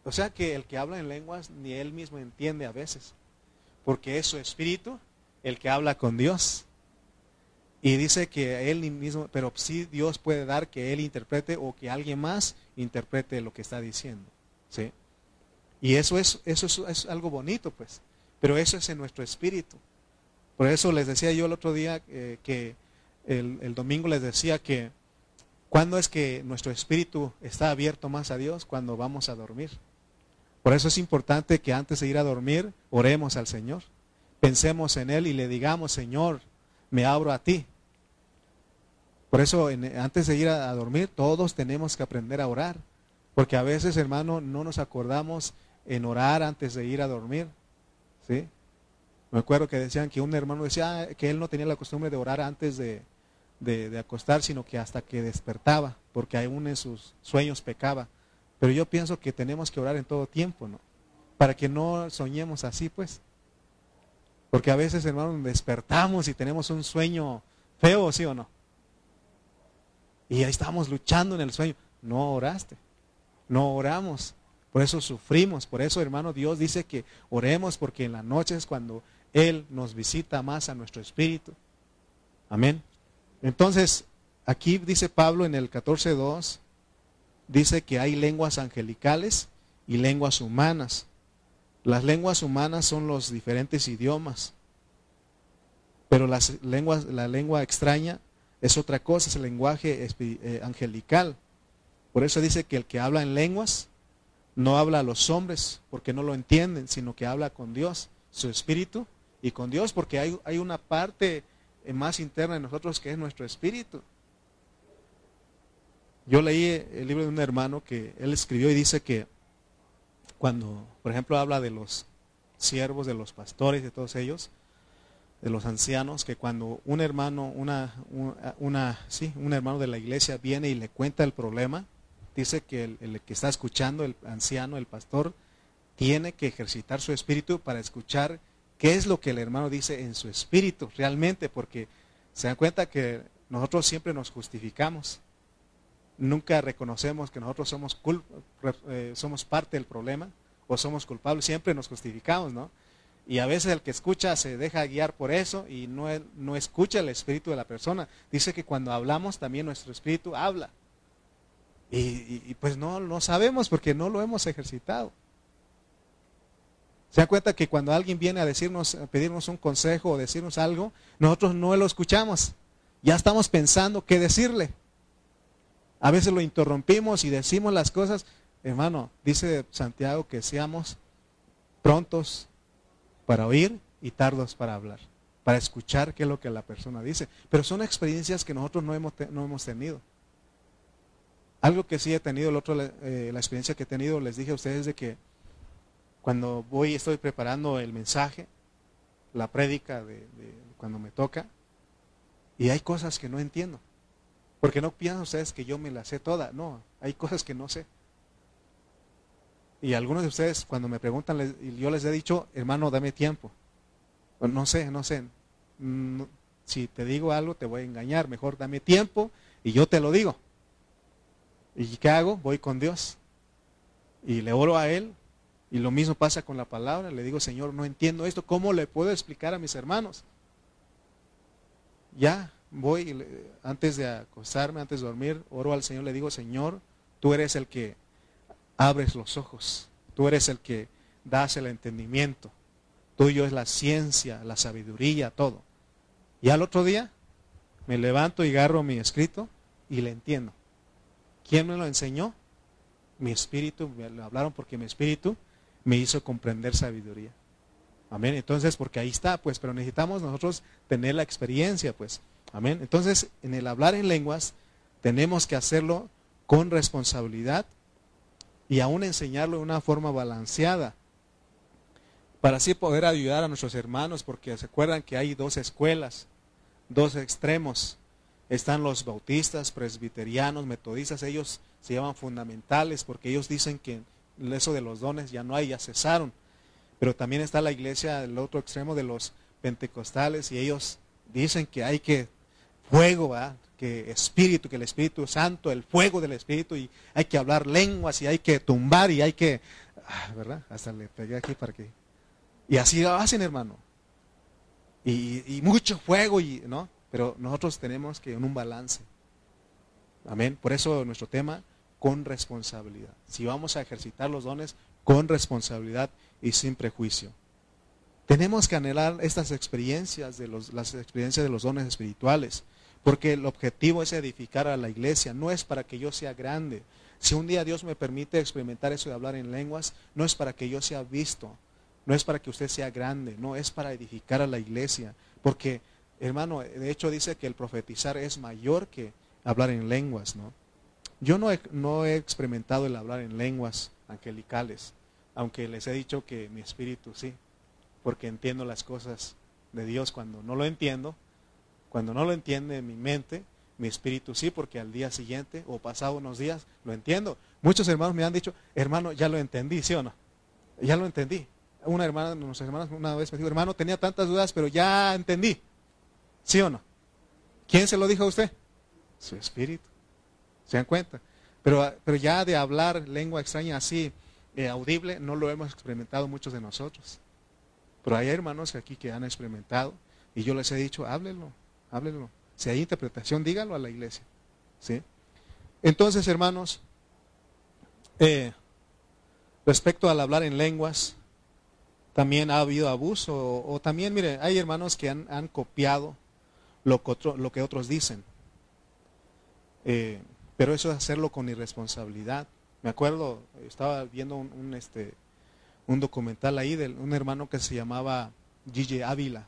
O sea que el que habla en lenguas ni él mismo entiende a veces, porque es su espíritu el que habla con Dios. Y dice que él mismo, pero sí Dios puede dar que él interprete o que alguien más interprete lo que está diciendo. ¿sí? Y eso es, eso es, algo bonito, pues. Pero eso es en nuestro espíritu. Por eso les decía yo el otro día eh, que el, el, domingo les decía que cuando es que nuestro espíritu está abierto más a Dios, cuando vamos a dormir. Por eso es importante que antes de ir a dormir, oremos al Señor. Pensemos en Él y le digamos, Señor, me abro a ti. Por eso antes de ir a, dormir, todos tenemos que aprender a orar. Porque a veces, hermano, no nos acordamos en orar antes de ir a dormir. ¿Sí? Me acuerdo que decían que un hermano decía ah, que él no tenía la costumbre de orar antes de, de, acostar, sino que hasta que despertaba, porque aún en sus sueños pecaba. Pero yo pienso que tenemos que orar en todo tiempo, ¿no? Para que no soñemos así, pues. Porque a veces, hermano, despertamos y tenemos un sueño feo, ¿sí o no? Y ahí estamos luchando en el sueño. No oraste, no oramos. Por eso sufrimos. Por eso, hermano, Dios dice que oremos porque en la noche es cuando Él nos visita más a nuestro espíritu. Amén. Entonces, aquí dice Pablo en el 14.2, dice que hay lenguas angelicales y lenguas humanas. Las lenguas humanas son los diferentes idiomas, pero las lenguas, la lengua extraña es otra cosa, es el lenguaje eh, angelical. Por eso dice que el que habla en lenguas no habla a los hombres porque no lo entienden, sino que habla con Dios, su espíritu y con Dios, porque hay, hay una parte más interna de nosotros que es nuestro espíritu. Yo leí el libro de un hermano que él escribió y dice que cuando, por ejemplo, habla de los siervos, de los pastores, de todos ellos, de los ancianos, que cuando un hermano, una, una, sí, un hermano de la iglesia viene y le cuenta el problema, dice que el, el, que está escuchando, el anciano, el pastor, tiene que ejercitar su espíritu para escuchar qué es lo que el hermano dice en su espíritu realmente, porque se dan cuenta que nosotros siempre nos justificamos nunca reconocemos que nosotros somos, eh, somos parte del problema o somos culpables, siempre nos justificamos, ¿no? Y a veces el que escucha se deja guiar por eso y no, no escucha el espíritu de la persona. Dice que cuando hablamos también nuestro espíritu habla. Y, pues no, no sabemos porque no lo hemos ejercitado. Se dan cuenta que cuando alguien viene a decirnos, a pedirnos un consejo o decirnos algo, nosotros no lo escuchamos. Ya estamos pensando qué decirle. A veces lo interrumpimos y decimos las cosas. Hermano, dice Santiago que seamos prontos para oír y tardos para hablar, para escuchar qué es lo que la persona dice. Pero son experiencias que nosotros no hemos, no hemos tenido. Algo que sí he tenido, el otro, eh, la experiencia que he tenido, les dije a ustedes de que cuando voy estoy preparando el mensaje, la prédica de cuando me toca, y hay cosas que no entiendo. Porque no piensan ustedes que yo me la sé toda. No, hay cosas que no sé. Y algunos de ustedes cuando me preguntan, yo les he dicho, hermano, dame tiempo. No sé, no sé. si te digo algo, te voy a engañar. Mejor dame tiempo y yo te lo digo. ¿Y qué hago? Voy con Dios. Y le oro a Él. Y lo mismo pasa con la palabra. Le digo, Señor, no entiendo esto. ¿Cómo le puedo explicar a mis hermanos? Ya, voy, antes de acostarme, antes de dormir, oro al Señor, le digo, Señor, tú eres el que abres los ojos, tú eres el que das el entendimiento, tuyo es la ciencia, la sabiduría, todo. Y al otro día me levanto y agarro mi escrito y le entiendo. ¿Quién me lo enseñó? Mi espíritu, me lo hablaron porque mi espíritu me hizo comprender sabiduría. Amén. Entonces, porque ahí está, pues, pero necesitamos nosotros tener la experiencia, pues. Amén. Entonces, en el hablar en lenguas, tenemos que hacerlo con responsabilidad y aún enseñarlo de una forma balanceada para así poder ayudar a nuestros hermanos, porque se acuerdan que hay dos escuelas, dos extremos. Están los bautistas, presbiterianos, metodistas, ellos se llaman fundamentales porque ellos dicen que eso de los dones ya no hay, ya cesaron. Pero también está la iglesia del otro extremo de los pentecostales y ellos dicen que hay que fuego, ¿verdad? que espíritu, que el Espíritu Santo, el fuego del Espíritu, y hay que hablar lenguas, y hay que tumbar, y hay que, ah, ¿verdad? Hasta le pegué aquí para que... Y así lo hacen, hermano. Y, mucho fuego, y, ¿no? pero nosotros tenemos que en un balance. Amén. Por eso nuestro tema, con responsabilidad. Si vamos a ejercitar los dones, con responsabilidad y sin prejuicio. Tenemos que anhelar estas experiencias de los, las experiencias de los dones espirituales, porque el objetivo es edificar a la iglesia, no es para que yo sea grande. Si un día Dios me permite experimentar eso de hablar en lenguas, no es para que yo sea visto, no es para que usted sea grande, no es para edificar a la iglesia, porque hermano, de hecho dice que el profetizar es mayor que hablar en lenguas, ¿no? Yo no he, no he experimentado el hablar en lenguas angelicales, aunque les he dicho que mi espíritu sí, porque entiendo las cosas de Dios cuando no lo entiendo, cuando no lo entiende mi mente, mi espíritu sí, porque al día siguiente o pasado unos días lo entiendo. Muchos hermanos me han dicho, hermano, ya lo entendí, ¿sí o no? Ya lo entendí. Una hermana, nuestras hermanas una vez me dijo, hermano, tenía tantas dudas, pero ya entendí. ¿Sí o no? ¿Quién se lo dijo a usted? Su espíritu. ¿Se dan cuenta? Pero, pero ya de hablar lengua extraña así, eh, audible, no lo hemos experimentado muchos de nosotros. Pero hay hermanos aquí que han experimentado y yo les he dicho, háblenlo, háblenlo. Si hay interpretación, díganlo a la iglesia. ¿sí? Entonces, hermanos, eh, respecto al hablar en lenguas, también ha habido abuso. O, también, mire, hay hermanos que han, copiado lo que, lo que, otros dicen. Eh, pero eso es hacerlo con irresponsabilidad. Me acuerdo, estaba viendo un, este, un documental ahí de un hermano que se llamaba Gigi Ávila.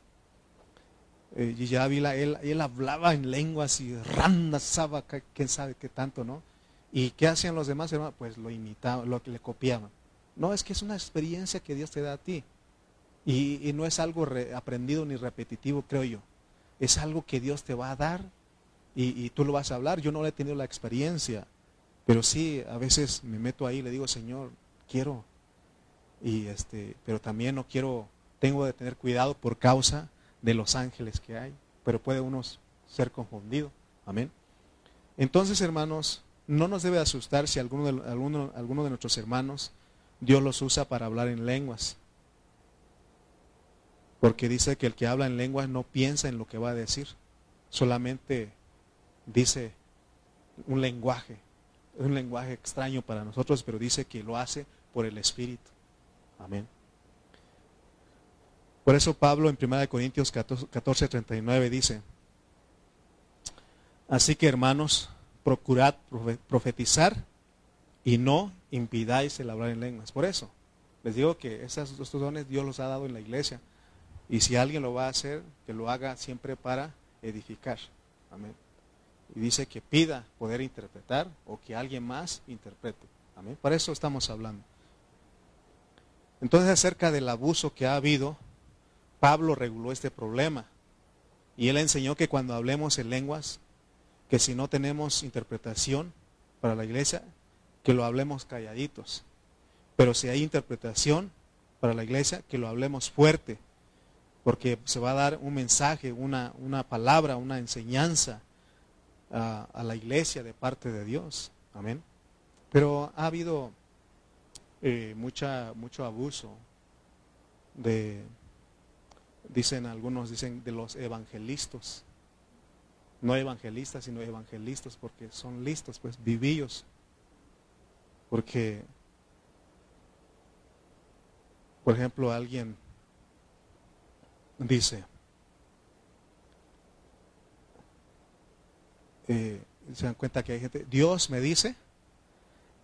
Eh, Ávila, él, él, hablaba en lenguas y randa, saba, quién sabe qué tanto, ¿no? ¿Y qué hacían los demás hermanos? Pues lo imitaban, lo que le copiaban. No, es que es una experiencia que Dios te da a ti. Y, no es algo aprendido ni repetitivo, creo yo. Es algo que Dios te va a dar y, tú lo vas a hablar. Yo no he tenido la experiencia, pero sí, a veces me meto ahí y le digo, Señor, quiero. Y este, pero también no quiero, tengo de tener cuidado por causa de los ángeles que hay. Pero puede uno ser confundido. Amén. Entonces, hermanos, no nos debe asustar si alguno de, alguno, alguno de nuestros hermanos Dios los usa para hablar en lenguas. Porque dice que el que habla en lenguas no piensa en lo que va a decir, solamente dice un lenguaje, un lenguaje extraño para nosotros, pero dice que lo hace por el Espíritu. Amén. Por eso Pablo en 1 Corintios 14, 39 dice, así que hermanos, procurad profetizar y no impidáis el hablar en lenguas. Por eso, les digo que esos, estos dones Dios los ha dado en la iglesia. Y si alguien lo va a hacer, que lo haga siempre para edificar. Amén y dice que pida poder interpretar o que alguien más interprete. Amén. Para eso estamos hablando. Entonces, acerca del abuso que ha habido, Pablo reguló este problema. Y él enseñó que cuando hablemos en lenguas, que si no tenemos interpretación para la iglesia, que lo hablemos calladitos. Pero si hay interpretación para la iglesia, que lo hablemos fuerte. Porque se va a dar un mensaje, una, una palabra, una enseñanza a, la iglesia de parte de Dios. Amén. Pero ha habido eh, mucha, mucho abuso de, dicen algunos, dicen de los evangelistas. No evangelistas, sino evangelistas, porque son listos, pues vivillos. Porque, por ejemplo, alguien dice, Eh, se dan cuenta que hay gente, Dios me dice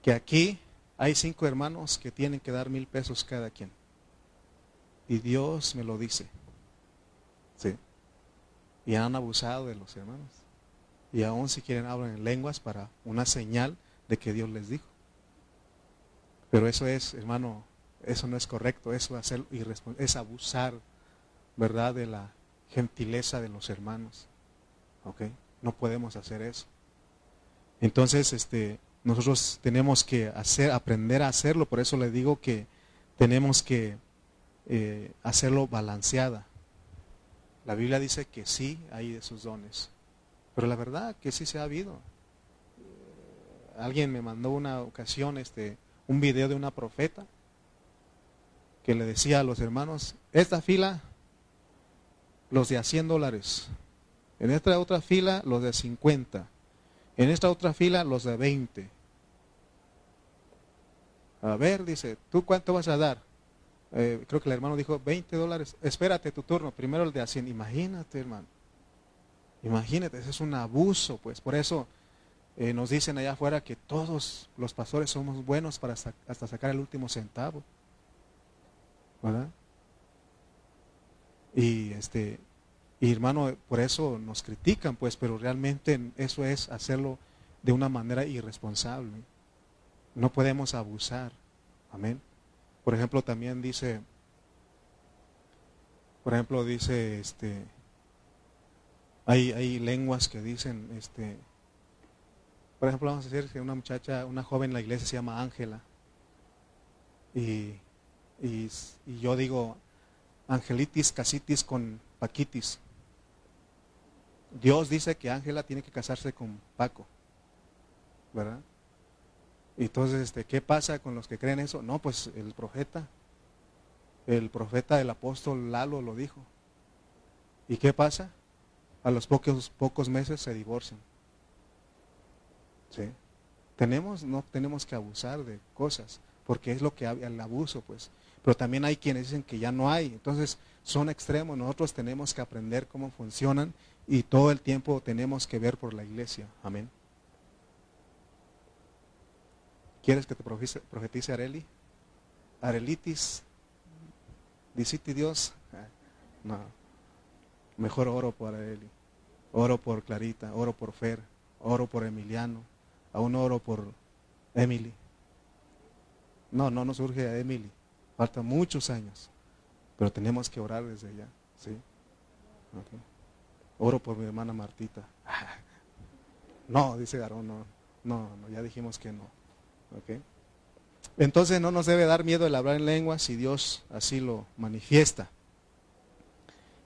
que aquí hay cinco hermanos que tienen que dar mil pesos cada quien. Y Dios me lo dice. Sí. Y han abusado de los hermanos. Y aún si quieren hablan en lenguas para una señal de que Dios les dijo. Pero eso es, hermano, eso no es correcto, eso es, es abusar, ¿verdad?, de la gentileza de los hermanos. ¿Ok? No podemos hacer eso. Entonces, este, nosotros tenemos que hacer, aprender a hacerlo. Por eso le digo que tenemos que eh, hacerlo balanceada. La Biblia dice que sí hay esos dones, pero la verdad que sí se ha habido. Alguien me mandó una ocasión este, un video de una profeta que le decía a los hermanos, esta fila, los de a 100 dólares, En esta otra fila los de 50. En esta otra fila los de 20. A ver, dice, ¿tú cuánto vas a dar? Eh, creo que el hermano dijo 20 dólares. Espérate tu turno, primero el de 100. Imagínate, hermano. Imagínate, ese es un abuso, pues. Por eso eh, nos dicen allá afuera que todos los pastores somos buenos para hasta sacar el último centavo. ¿Verdad? Y este, y hermano, por eso nos critican, pues, pero realmente eso es hacerlo de una manera irresponsable. No podemos abusar. Amén. Por ejemplo, también dice, por ejemplo, dice, este, hay, hay lenguas que dicen, este, por ejemplo, vamos a decir que una muchacha, una joven en la iglesia se llama Ángela. Y, y, yo digo, angelitis, casitis con paquitis. Dios dice que Ángela tiene que casarse con Paco. ¿Verdad? Entonces, este, ¿qué pasa con los que creen eso? No, pues el profeta, el profeta del apóstol Lalo lo dijo. ¿Y qué pasa? A los pocos, pocos meses se divorcian. ¿Sí? Tenemos, no tenemos que abusar de cosas, porque es lo que el abuso, pues. Pero también hay quienes dicen que ya no hay. Entonces, son extremos. Nosotros tenemos que aprender cómo funcionan y todo el tiempo tenemos que ver por la iglesia. Amén. ¿Quieres que te profetice Areli? Arelitis, Dicite Dios. Ah, no. Mejor oro por Areli. Oro por Clarita, oro por Fer, oro por Emiliano, aún oro por Emily. No, no nos urge a Emily. Faltan muchos años. Pero tenemos que orar desde allá. ¿sí? Oro por mi hermana Martita. *laughs* No, dice Garón, no, no, no, ya dijimos que no. Entonces no nos debe dar miedo el hablar en lenguas si Dios así lo manifiesta.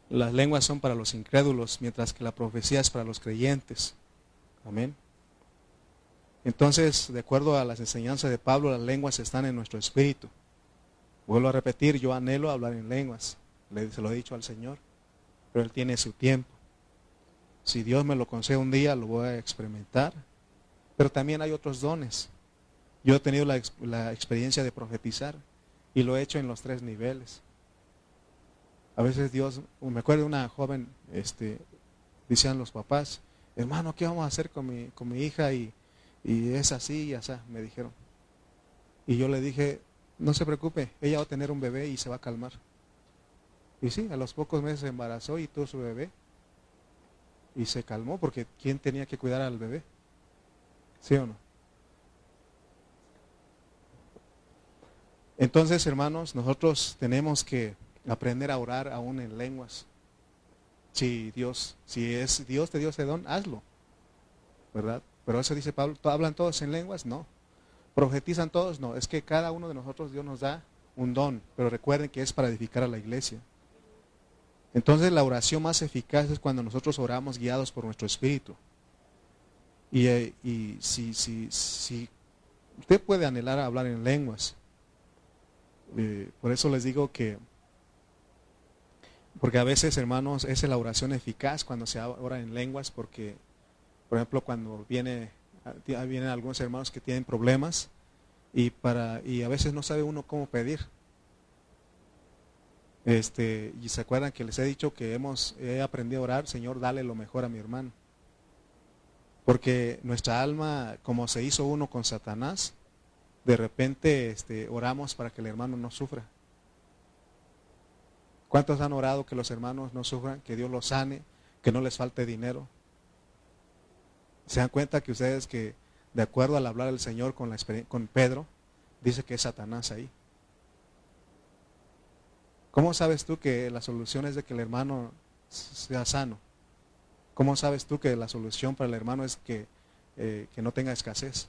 Las lenguas son para los incrédulos, mientras que la profecía es para los creyentes. Amén. Entonces, de acuerdo a las enseñanzas de Pablo, las lenguas están en nuestro espíritu. Vuelvo a repetir, yo anhelo hablar en lenguas. se lo he dicho al Señor, pero Él tiene su tiempo. Si Dios me lo concede un día, lo voy a experimentar. Pero también hay otros dones. Yo he tenido la, experiencia de profetizar y lo he hecho en los tres niveles. A veces Dios, me acuerdo de una joven, este, decían los papás, hermano, ¿qué vamos a hacer con mi, con mi hija? Y, es así y así, me dijeron. Y yo le dije, no se preocupe, ella va a tener un bebé y se va a calmar. Y sí, a los pocos meses se embarazó y tuvo su bebé. Y se calmó porque ¿quién tenía que cuidar al bebé? ¿Sí o no? Entonces, hermanos, nosotros tenemos que aprender a orar aún en lenguas. Si Dios, si es Dios te dio ese don, hazlo. ¿Verdad? Pero eso dice Pablo, ¿hablan todos en lenguas? No. ¿Profetizan todos? No. Es que cada uno de nosotros Dios nos da un don, pero recuerden que es para edificar a la iglesia. Entonces la oración más eficaz es cuando nosotros oramos guiados por nuestro espíritu. Y, eh, y si, si, si usted puede anhelar hablar en lenguas, eh, por eso les digo que, porque a veces, hermanos, es la oración eficaz cuando se ora en lenguas, porque, por ejemplo, cuando viene, vienen algunos hermanos que tienen problemas y, para, y a veces no sabe uno cómo pedir. Este, y se acuerdan que les he dicho que hemos he aprendido a orar, Señor, dale lo mejor a mi hermano. Porque nuestra alma, como se hizo uno con Satanás, de repente este, oramos para que el hermano no sufra. ¿Cuántos han orado que los hermanos no sufran, que Dios los sane, que no les falte dinero? ¿Se dan cuenta que ustedes que, de acuerdo al hablar del Señor con, la, con Pedro, dice que es Satanás ahí? ¿Cómo sabes tú que la solución es de que el hermano sea sano? ¿Cómo sabes tú que la solución para el hermano es que, eh, que no tenga escasez?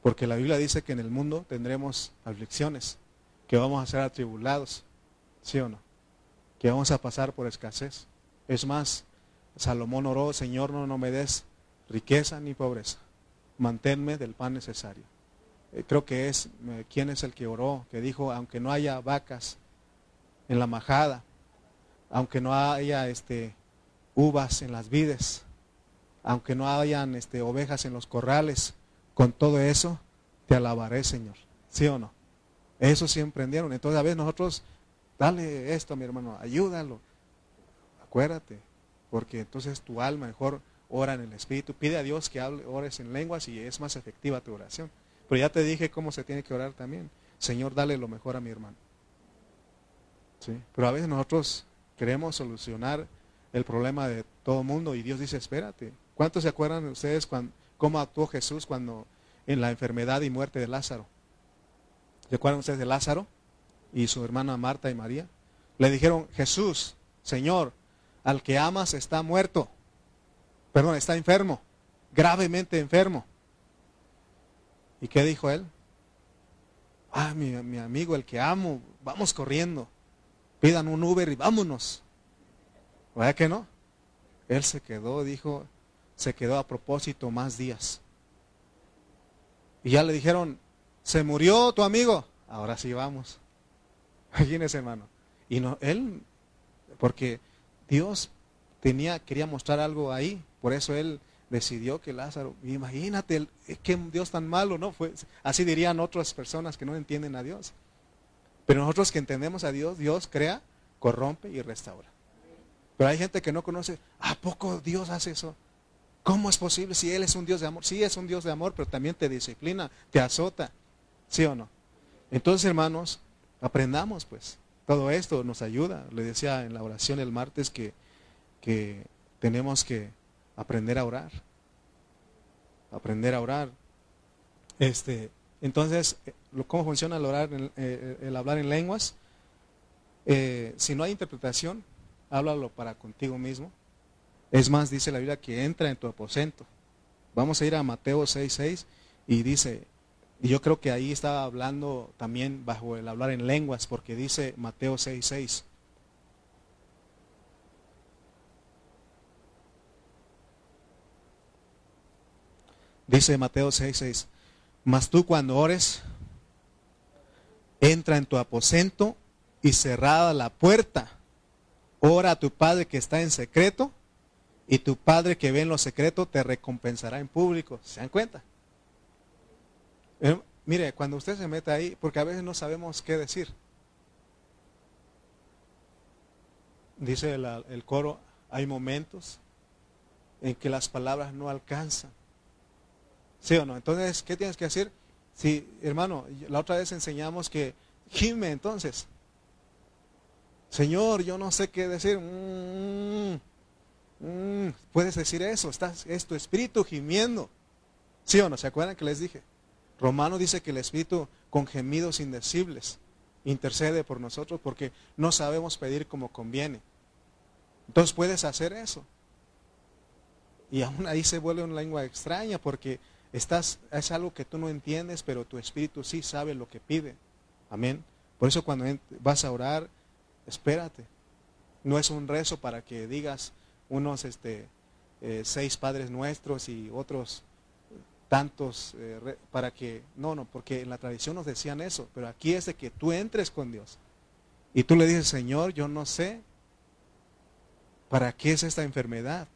Porque la Biblia dice que en el mundo tendremos aflicciones, que vamos a ser atribulados, ¿sí o no? Que vamos a pasar por escasez. Es más, Salomón oró, Señor, no, no me des riqueza ni pobreza, manténme del pan necesario. Eh, creo que es, eh, ¿quién es el que oró? Que dijo, aunque no haya vacas en la majada, aunque no haya este, uvas en las vides, aunque no hayan este, ovejas en los corrales, con todo eso te alabaré, Señor. ¿Sí o no? Eso sí emprendieron. Entonces a veces nosotros, dale esto, mi hermano, ayúdalo. Acuérdate, porque entonces tu alma mejor ora en el Espíritu. Pide a Dios que hable, ores en lenguas y es más efectiva tu oración. Pero ya te dije cómo se tiene que orar también. Señor, dale lo mejor a mi hermano. ¿Sí? Pero a veces nosotros queremos solucionar el problema de todo mundo y Dios dice, espérate. ¿Cuántos se acuerdan ustedes cómo actuó Jesús cuando en la enfermedad y muerte de Lázaro? ¿Se acuerdan ustedes de Lázaro y su hermana Marta y María? Le dijeron, Jesús, Señor, al que amas está muerto. Perdón, está enfermo, gravemente enfermo. ¿Y qué dijo él? Ah, mi, mi amigo, el que amo, vamos corriendo. Pidan un Uber y vámonos. ¿Verdad que no? Él se quedó, dijo, se quedó a propósito más días. Y ya le dijeron, se murió tu amigo. Ahora sí vamos. *laughs* Imagínese, hermano. Y no, él, porque Dios tenía, quería mostrar algo ahí. Por eso él decidió que Lázaro, imagínate, qué Dios tan malo, ¿no? Fue, así dirían otras personas que no entienden a Dios. Pero nosotros que entendemos a Dios, Dios crea, corrompe y restaura. Pero hay gente que no conoce, ¿a poco Dios hace eso? ¿Cómo es posible si Él es un Dios de amor? Sí, es un Dios de amor, pero también te disciplina, te azota. ¿Sí o no? Entonces, hermanos, aprendamos pues. Todo esto nos ayuda. Le decía en la oración el martes que, que tenemos que aprender a orar. Aprender a orar. Este, entonces, ¿cómo funciona el, orar, el, eh, hablar en lenguas? Eh, si no hay interpretación, háblalo para contigo mismo. Es más, dice la Biblia que entra en tu aposento. Vamos a ir a Mateo 6.6 y dice, y yo creo que ahí estaba hablando también bajo el hablar en lenguas, porque dice Mateo 6.6. Dice Mateo 6.6, mas tú cuando ores, entra en tu aposento y cerrada la puerta, ora a tu Padre que está en secreto y tu Padre que ve en lo secreto te recompensará en público. ¿Se dan cuenta? Mire, cuando usted se mete ahí, porque a veces no sabemos qué decir. Dice el coro, hay momentos en que las palabras no alcanzan. ¿Sí o no? Entonces, ¿qué tienes que hacer? Si, hermano, la otra vez enseñamos que gime entonces. Señor, yo no sé qué decir. Mm, mm, puedes decir eso, estás, es tu espíritu gimiendo. ¿Sí o no? ¿Se acuerdan que les dije? Romano dice que el espíritu con gemidos indecibles intercede por nosotros porque no sabemos pedir como conviene. Entonces puedes hacer eso. Y aún ahí se vuelve una lengua extraña porque Estás, es algo que tú no entiendes, pero tu espíritu sí sabe lo que pide. Amén. Por eso cuando vas a orar, espérate. No es un rezo para que digas unos este, eh, seis padres nuestros y otros tantos eh, para que, no, no, porque en la tradición nos decían eso, pero aquí es de que tú entres con Dios. Y tú le dices, Señor, yo no sé para qué es esta enfermedad.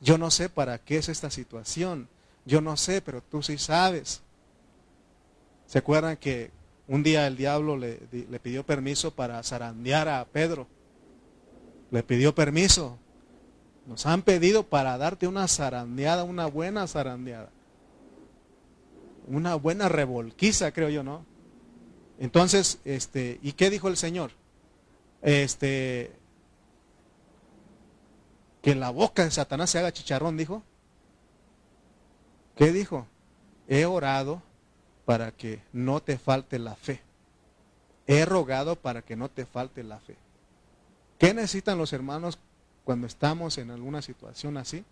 Yo no sé para qué es esta situación. Yo no sé, pero tú sí sabes. ¿Se acuerdan que un día el diablo le, le pidió permiso para zarandear a Pedro? Le pidió permiso. Nos han pedido para darte una zarandeada, una buena zarandeada. Una buena revolquiza, creo yo, ¿no? Entonces, este, ¿y qué dijo el Señor? Este, que la boca de Satanás se haga chicharrón, dijo. ¿Qué dijo? He orado para que no te falte la fe. He rogado para que no te falte la fe. ¿Qué necesitan los hermanos cuando estamos en alguna situación así?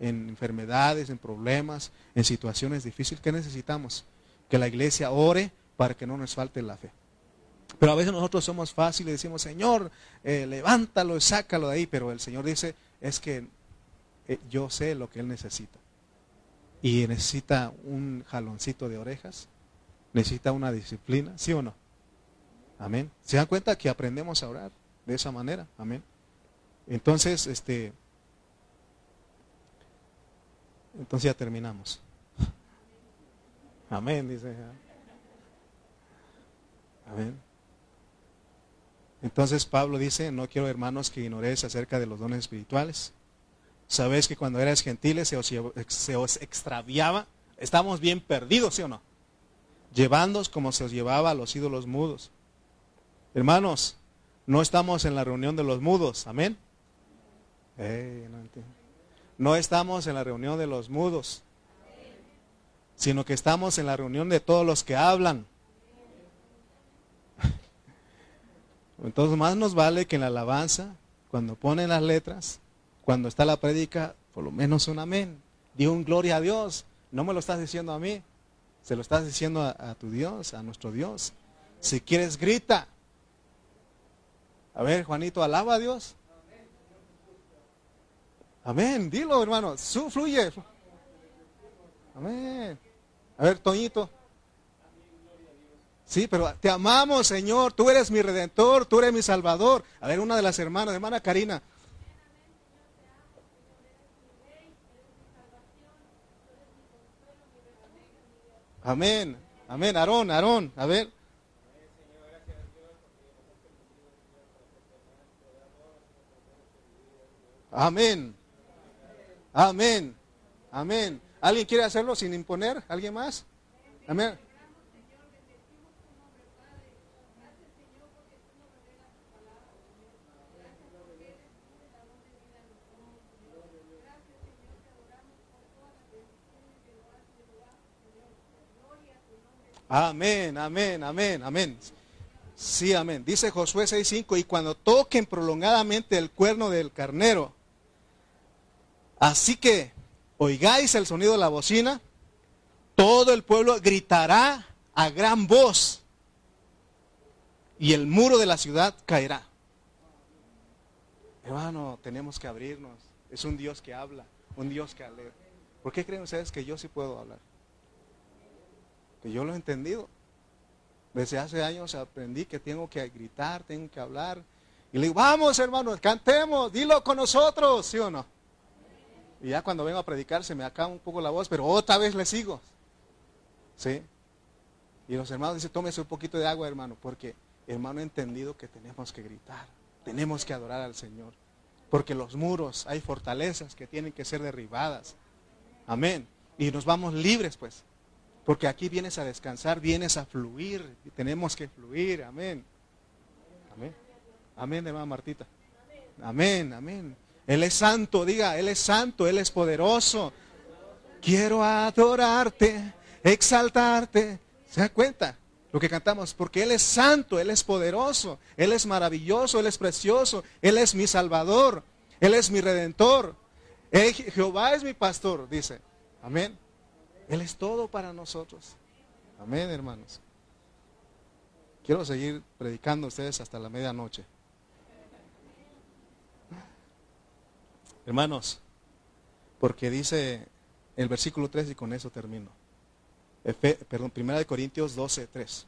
En enfermedades, en problemas, en situaciones difíciles. ¿Qué necesitamos? Que la iglesia ore para que no nos falte la fe. Pero a veces nosotros somos fáciles y decimos, Señor, eh, levántalo y sácalo de ahí. Pero el Señor dice, es que eh, yo sé lo que Él necesita y necesita un jaloncito de orejas, necesita una disciplina, ¿sí o no? Amén. ¿Se dan cuenta que aprendemos a orar de esa manera? Amén. Entonces, este, Entonces ya terminamos. Amén, dice. Amén. Entonces Pablo dice, no quiero hermanos que ignoréis acerca de los dones espirituales. Sabéis que cuando eras gentiles se os, se os extraviaba. Estamos bien perdidos, ¿sí o no? Llevándoos como se os llevaba a los ídolos mudos. Hermanos, no estamos en la reunión de los mudos, amén. no, no estamos en la reunión de los mudos, sino que estamos en la reunión de todos los que hablan. *laughs* Entonces más nos vale que en la alabanza, cuando ponen las letras, cuando está la prédica, por lo menos un amén. Di un gloria a Dios. No me lo estás diciendo a mí, se lo estás diciendo a, a tu Dios, a nuestro Dios. Si quieres, grita. A ver, Juanito, alaba a Dios. Amén, dilo hermano, Su, fluye. Amén. A ver, Toñito. Sí, pero te amamos, Señor. Tú eres mi redentor, tú eres mi salvador. A ver, una de las hermanas, hermana Karina. Amén, amén. Aarón, Aarón, a ver. Amén. Amén. Amén. ¿Alguien quiere hacerlo sin imponer? ¿Alguien más? Amén. Amén, amén, amén, amén. Sí, amén. Dice Josué 6:5, y cuando toquen prolongadamente el cuerno del carnero, así que oigáis el sonido de la bocina, todo el pueblo gritará a gran voz y el muro de la ciudad caerá. Hermano, tenemos que abrirnos. Es un Dios que habla, un Dios que alegra. ¿Por qué creen ustedes que yo sí puedo hablar? Que yo lo he entendido. Desde hace años aprendí que tengo que gritar, tengo que hablar. Y le digo, vamos hermanos, cantemos, dilo con nosotros, ¿sí o no? Y ya cuando vengo a predicar se me acaba un poco la voz, pero otra vez le sigo. ¿Sí? Y los hermanos dicen, tómese un poquito de agua, hermano, porque hermano he entendido que tenemos que gritar, tenemos que adorar al Señor. Porque los muros, hay fortalezas que tienen que ser derribadas. Amén. Y nos vamos libres, pues. Porque aquí vienes a descansar, vienes a fluir. Y tenemos que fluir. Amén. Amén. Amén, hermana Martita. Amén, amén. Él es santo, diga, Él es santo, Él es poderoso. Quiero adorarte, exaltarte. ¿Se da cuenta? Lo que cantamos, porque Él es santo, Él es poderoso, Él es maravilloso, Él es precioso, Él es mi salvador, Él es mi redentor. Jehová es mi pastor, dice. Amén. Él es todo para nosotros. Amén, hermanos. Quiero seguir predicando a ustedes hasta la medianoche. Hermanos, porque dice el versículo 3 y con eso termino. perdón, 1 Corintios 12, 3.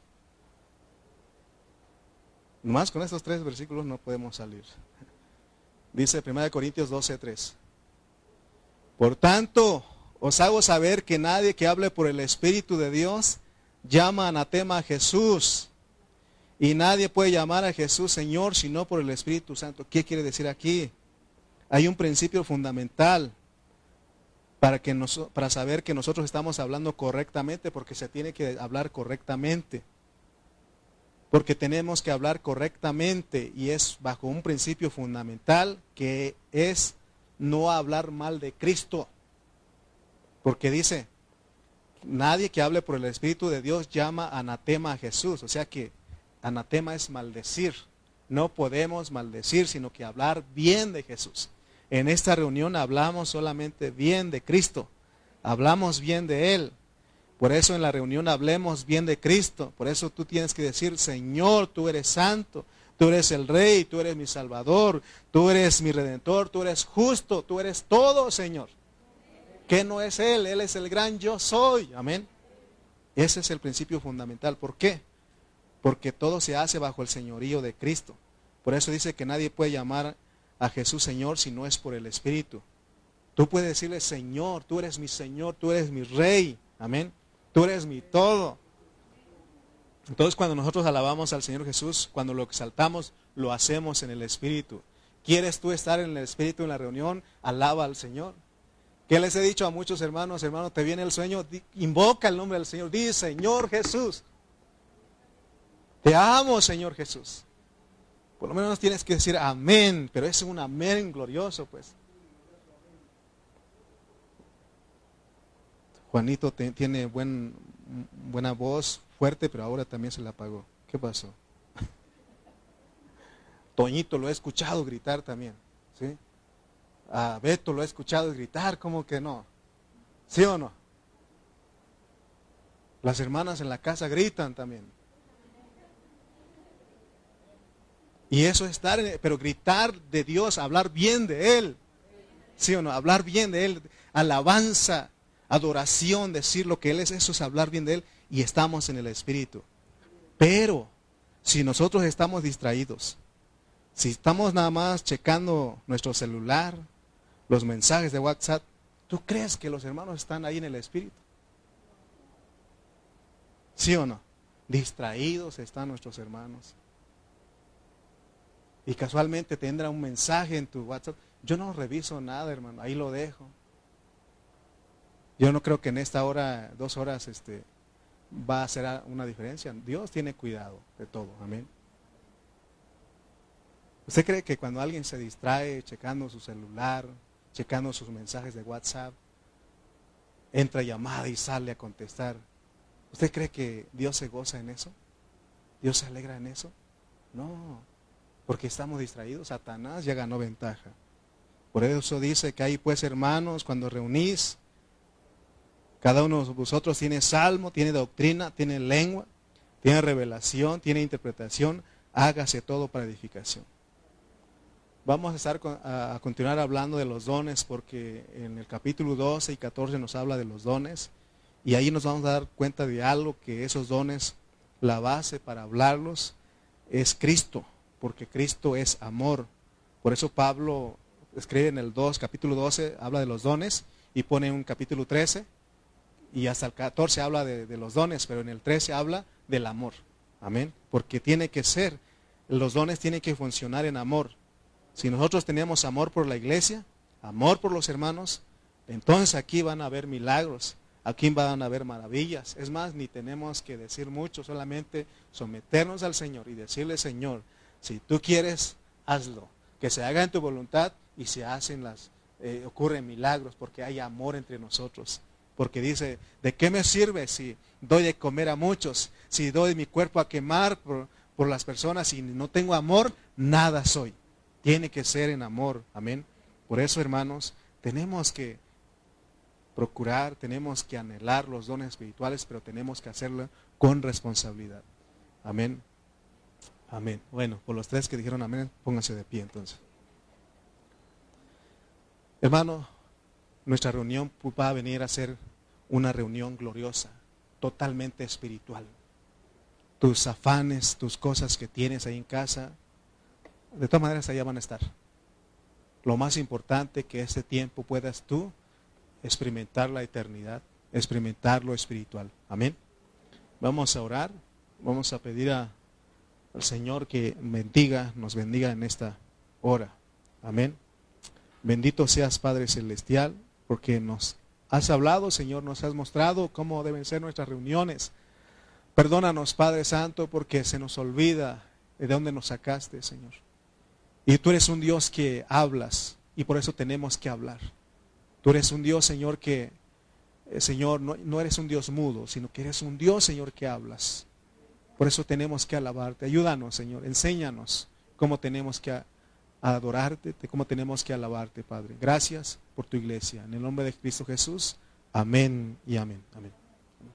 Más con estos tres versículos no podemos salir. Dice 1 Corintios 12, 3. Por tanto, os hago saber que nadie que hable por el Espíritu de Dios llama anatema a Jesús. Y nadie puede llamar a Jesús Señor sino por el Espíritu Santo. ¿Qué quiere decir aquí? Hay un principio fundamental para, que para saber que nosotros estamos hablando correctamente, porque se tiene que hablar correctamente. Porque tenemos que hablar correctamente y es bajo un principio fundamental que es no hablar mal de Cristo. Porque dice, nadie que hable por el Espíritu de Dios llama anatema a Jesús. O sea que anatema es maldecir. No podemos maldecir, sino que hablar bien de Jesús. En esta reunión hablamos solamente bien de Cristo. Hablamos bien de Él. Por eso en la reunión hablemos bien de Cristo. Por eso tú tienes que decir, Señor, tú eres santo. Tú eres el rey, tú eres mi salvador, tú eres mi redentor, tú eres justo, tú eres todo, Señor que no es Él, Él es el gran yo soy. Amén. Ese es el principio fundamental. ¿Por qué? Porque todo se hace bajo el señorío de Cristo. Por eso dice que nadie puede llamar a Jesús Señor si no es por el Espíritu. Tú puedes decirle, Señor, tú eres mi Señor, tú eres mi Rey. Amén. Tú eres mi todo. Entonces cuando nosotros alabamos al Señor Jesús, cuando lo exaltamos, lo hacemos en el Espíritu. ¿Quieres tú estar en el Espíritu en la reunión? Alaba al Señor. ¿Qué les he dicho a muchos hermanos? Hermano, te viene el sueño, invoca el nombre del Señor. Dice, Señor Jesús. Te amo, Señor Jesús. Por lo menos tienes que decir amén, pero es un amén glorioso, pues. Juanito tiene buen, buena voz, fuerte, pero ahora también se la apagó. ¿Qué pasó? *laughs* Toñito lo he escuchado gritar también. ¿sí? A Beto lo he escuchado gritar, ¿cómo que no? ¿Sí o no? Las hermanas en la casa gritan también. Y eso es estar, pero gritar de Dios, hablar bien de Él. ¿Sí o no? Hablar bien de Él, alabanza, adoración, decir lo que Él es, eso es hablar bien de Él y estamos en el Espíritu. Pero si nosotros estamos distraídos, si estamos nada más checando nuestro celular, los mensajes de WhatsApp, ¿tú crees que los hermanos están ahí en el Espíritu? ¿Sí o no? Distraídos están nuestros hermanos. Y casualmente tendrá un mensaje en tu WhatsApp. Yo no reviso nada, hermano, ahí lo dejo. Yo no creo que en esta hora, dos horas, este, va a hacer una diferencia. Dios tiene cuidado de todo. Amén. ¿Usted cree que cuando alguien se distrae checando su celular, checando sus mensajes de WhatsApp, entra llamada y sale a contestar, ¿usted cree que Dios se goza en eso? ¿Dios se alegra en eso? No, porque estamos distraídos. Satanás ya ganó ventaja. Por eso dice que ahí pues hermanos, cuando reunís, cada uno de vosotros tiene salmo, tiene doctrina, tiene lengua, tiene revelación, tiene interpretación. Hágase todo para edificación. Vamos a, estar, a continuar hablando de los dones porque en el capítulo 12 y 14 nos habla de los dones y ahí nos vamos a dar cuenta de algo que esos dones, la base para hablarlos es Cristo, porque Cristo es amor. Por eso Pablo escribe en el 2, capítulo 12, habla de los dones y pone un capítulo 13 y hasta el 14 habla de, los dones, pero en el 13 habla del amor. Amén. Porque tiene que ser, los dones tienen que funcionar en amor. Si nosotros tenemos amor por la iglesia, amor por los hermanos, entonces aquí van a haber milagros, aquí van a haber maravillas. Es más, ni tenemos que decir mucho, solamente someternos al Señor y decirle, Señor, si tú quieres, hazlo. Que se haga en tu voluntad y se hacen las, eh, ocurren milagros porque hay amor entre nosotros. Porque dice, ¿de qué me sirve si doy de comer a muchos? Si doy mi cuerpo a quemar por, las personas y no tengo amor, nada soy. Tiene que ser en amor. Amén. Por eso, hermanos, tenemos que procurar, tenemos que anhelar los dones espirituales, pero tenemos que hacerlo con responsabilidad. Amén. Amén. Bueno, por los tres que dijeron amén, pónganse de pie entonces. Hermano, nuestra reunión va a venir a ser una reunión gloriosa, totalmente espiritual. Tus afanes, tus cosas que tienes ahí en casa, de todas maneras allá van a estar. Lo más importante que este tiempo puedas tú experimentar la eternidad, experimentar lo espiritual. Amén. Vamos a orar, vamos a pedir al Señor que bendiga, nos bendiga en esta hora. Amén. Bendito seas Padre Celestial, porque nos has hablado, Señor, nos has mostrado cómo deben ser nuestras reuniones. Perdónanos, Padre Santo, porque se nos olvida de dónde nos sacaste, Señor. Y tú eres un Dios que hablas y por eso tenemos que hablar. Tú eres un Dios, Señor, que, eh, Señor, no, no eres un Dios mudo, sino que eres un Dios, Señor, que hablas. Por eso tenemos que alabarte. Ayúdanos, Señor. Enséñanos cómo tenemos que adorarte, cómo tenemos que alabarte, Padre. Gracias por tu iglesia. En el nombre de Cristo Jesús. Amén y amén. Amén.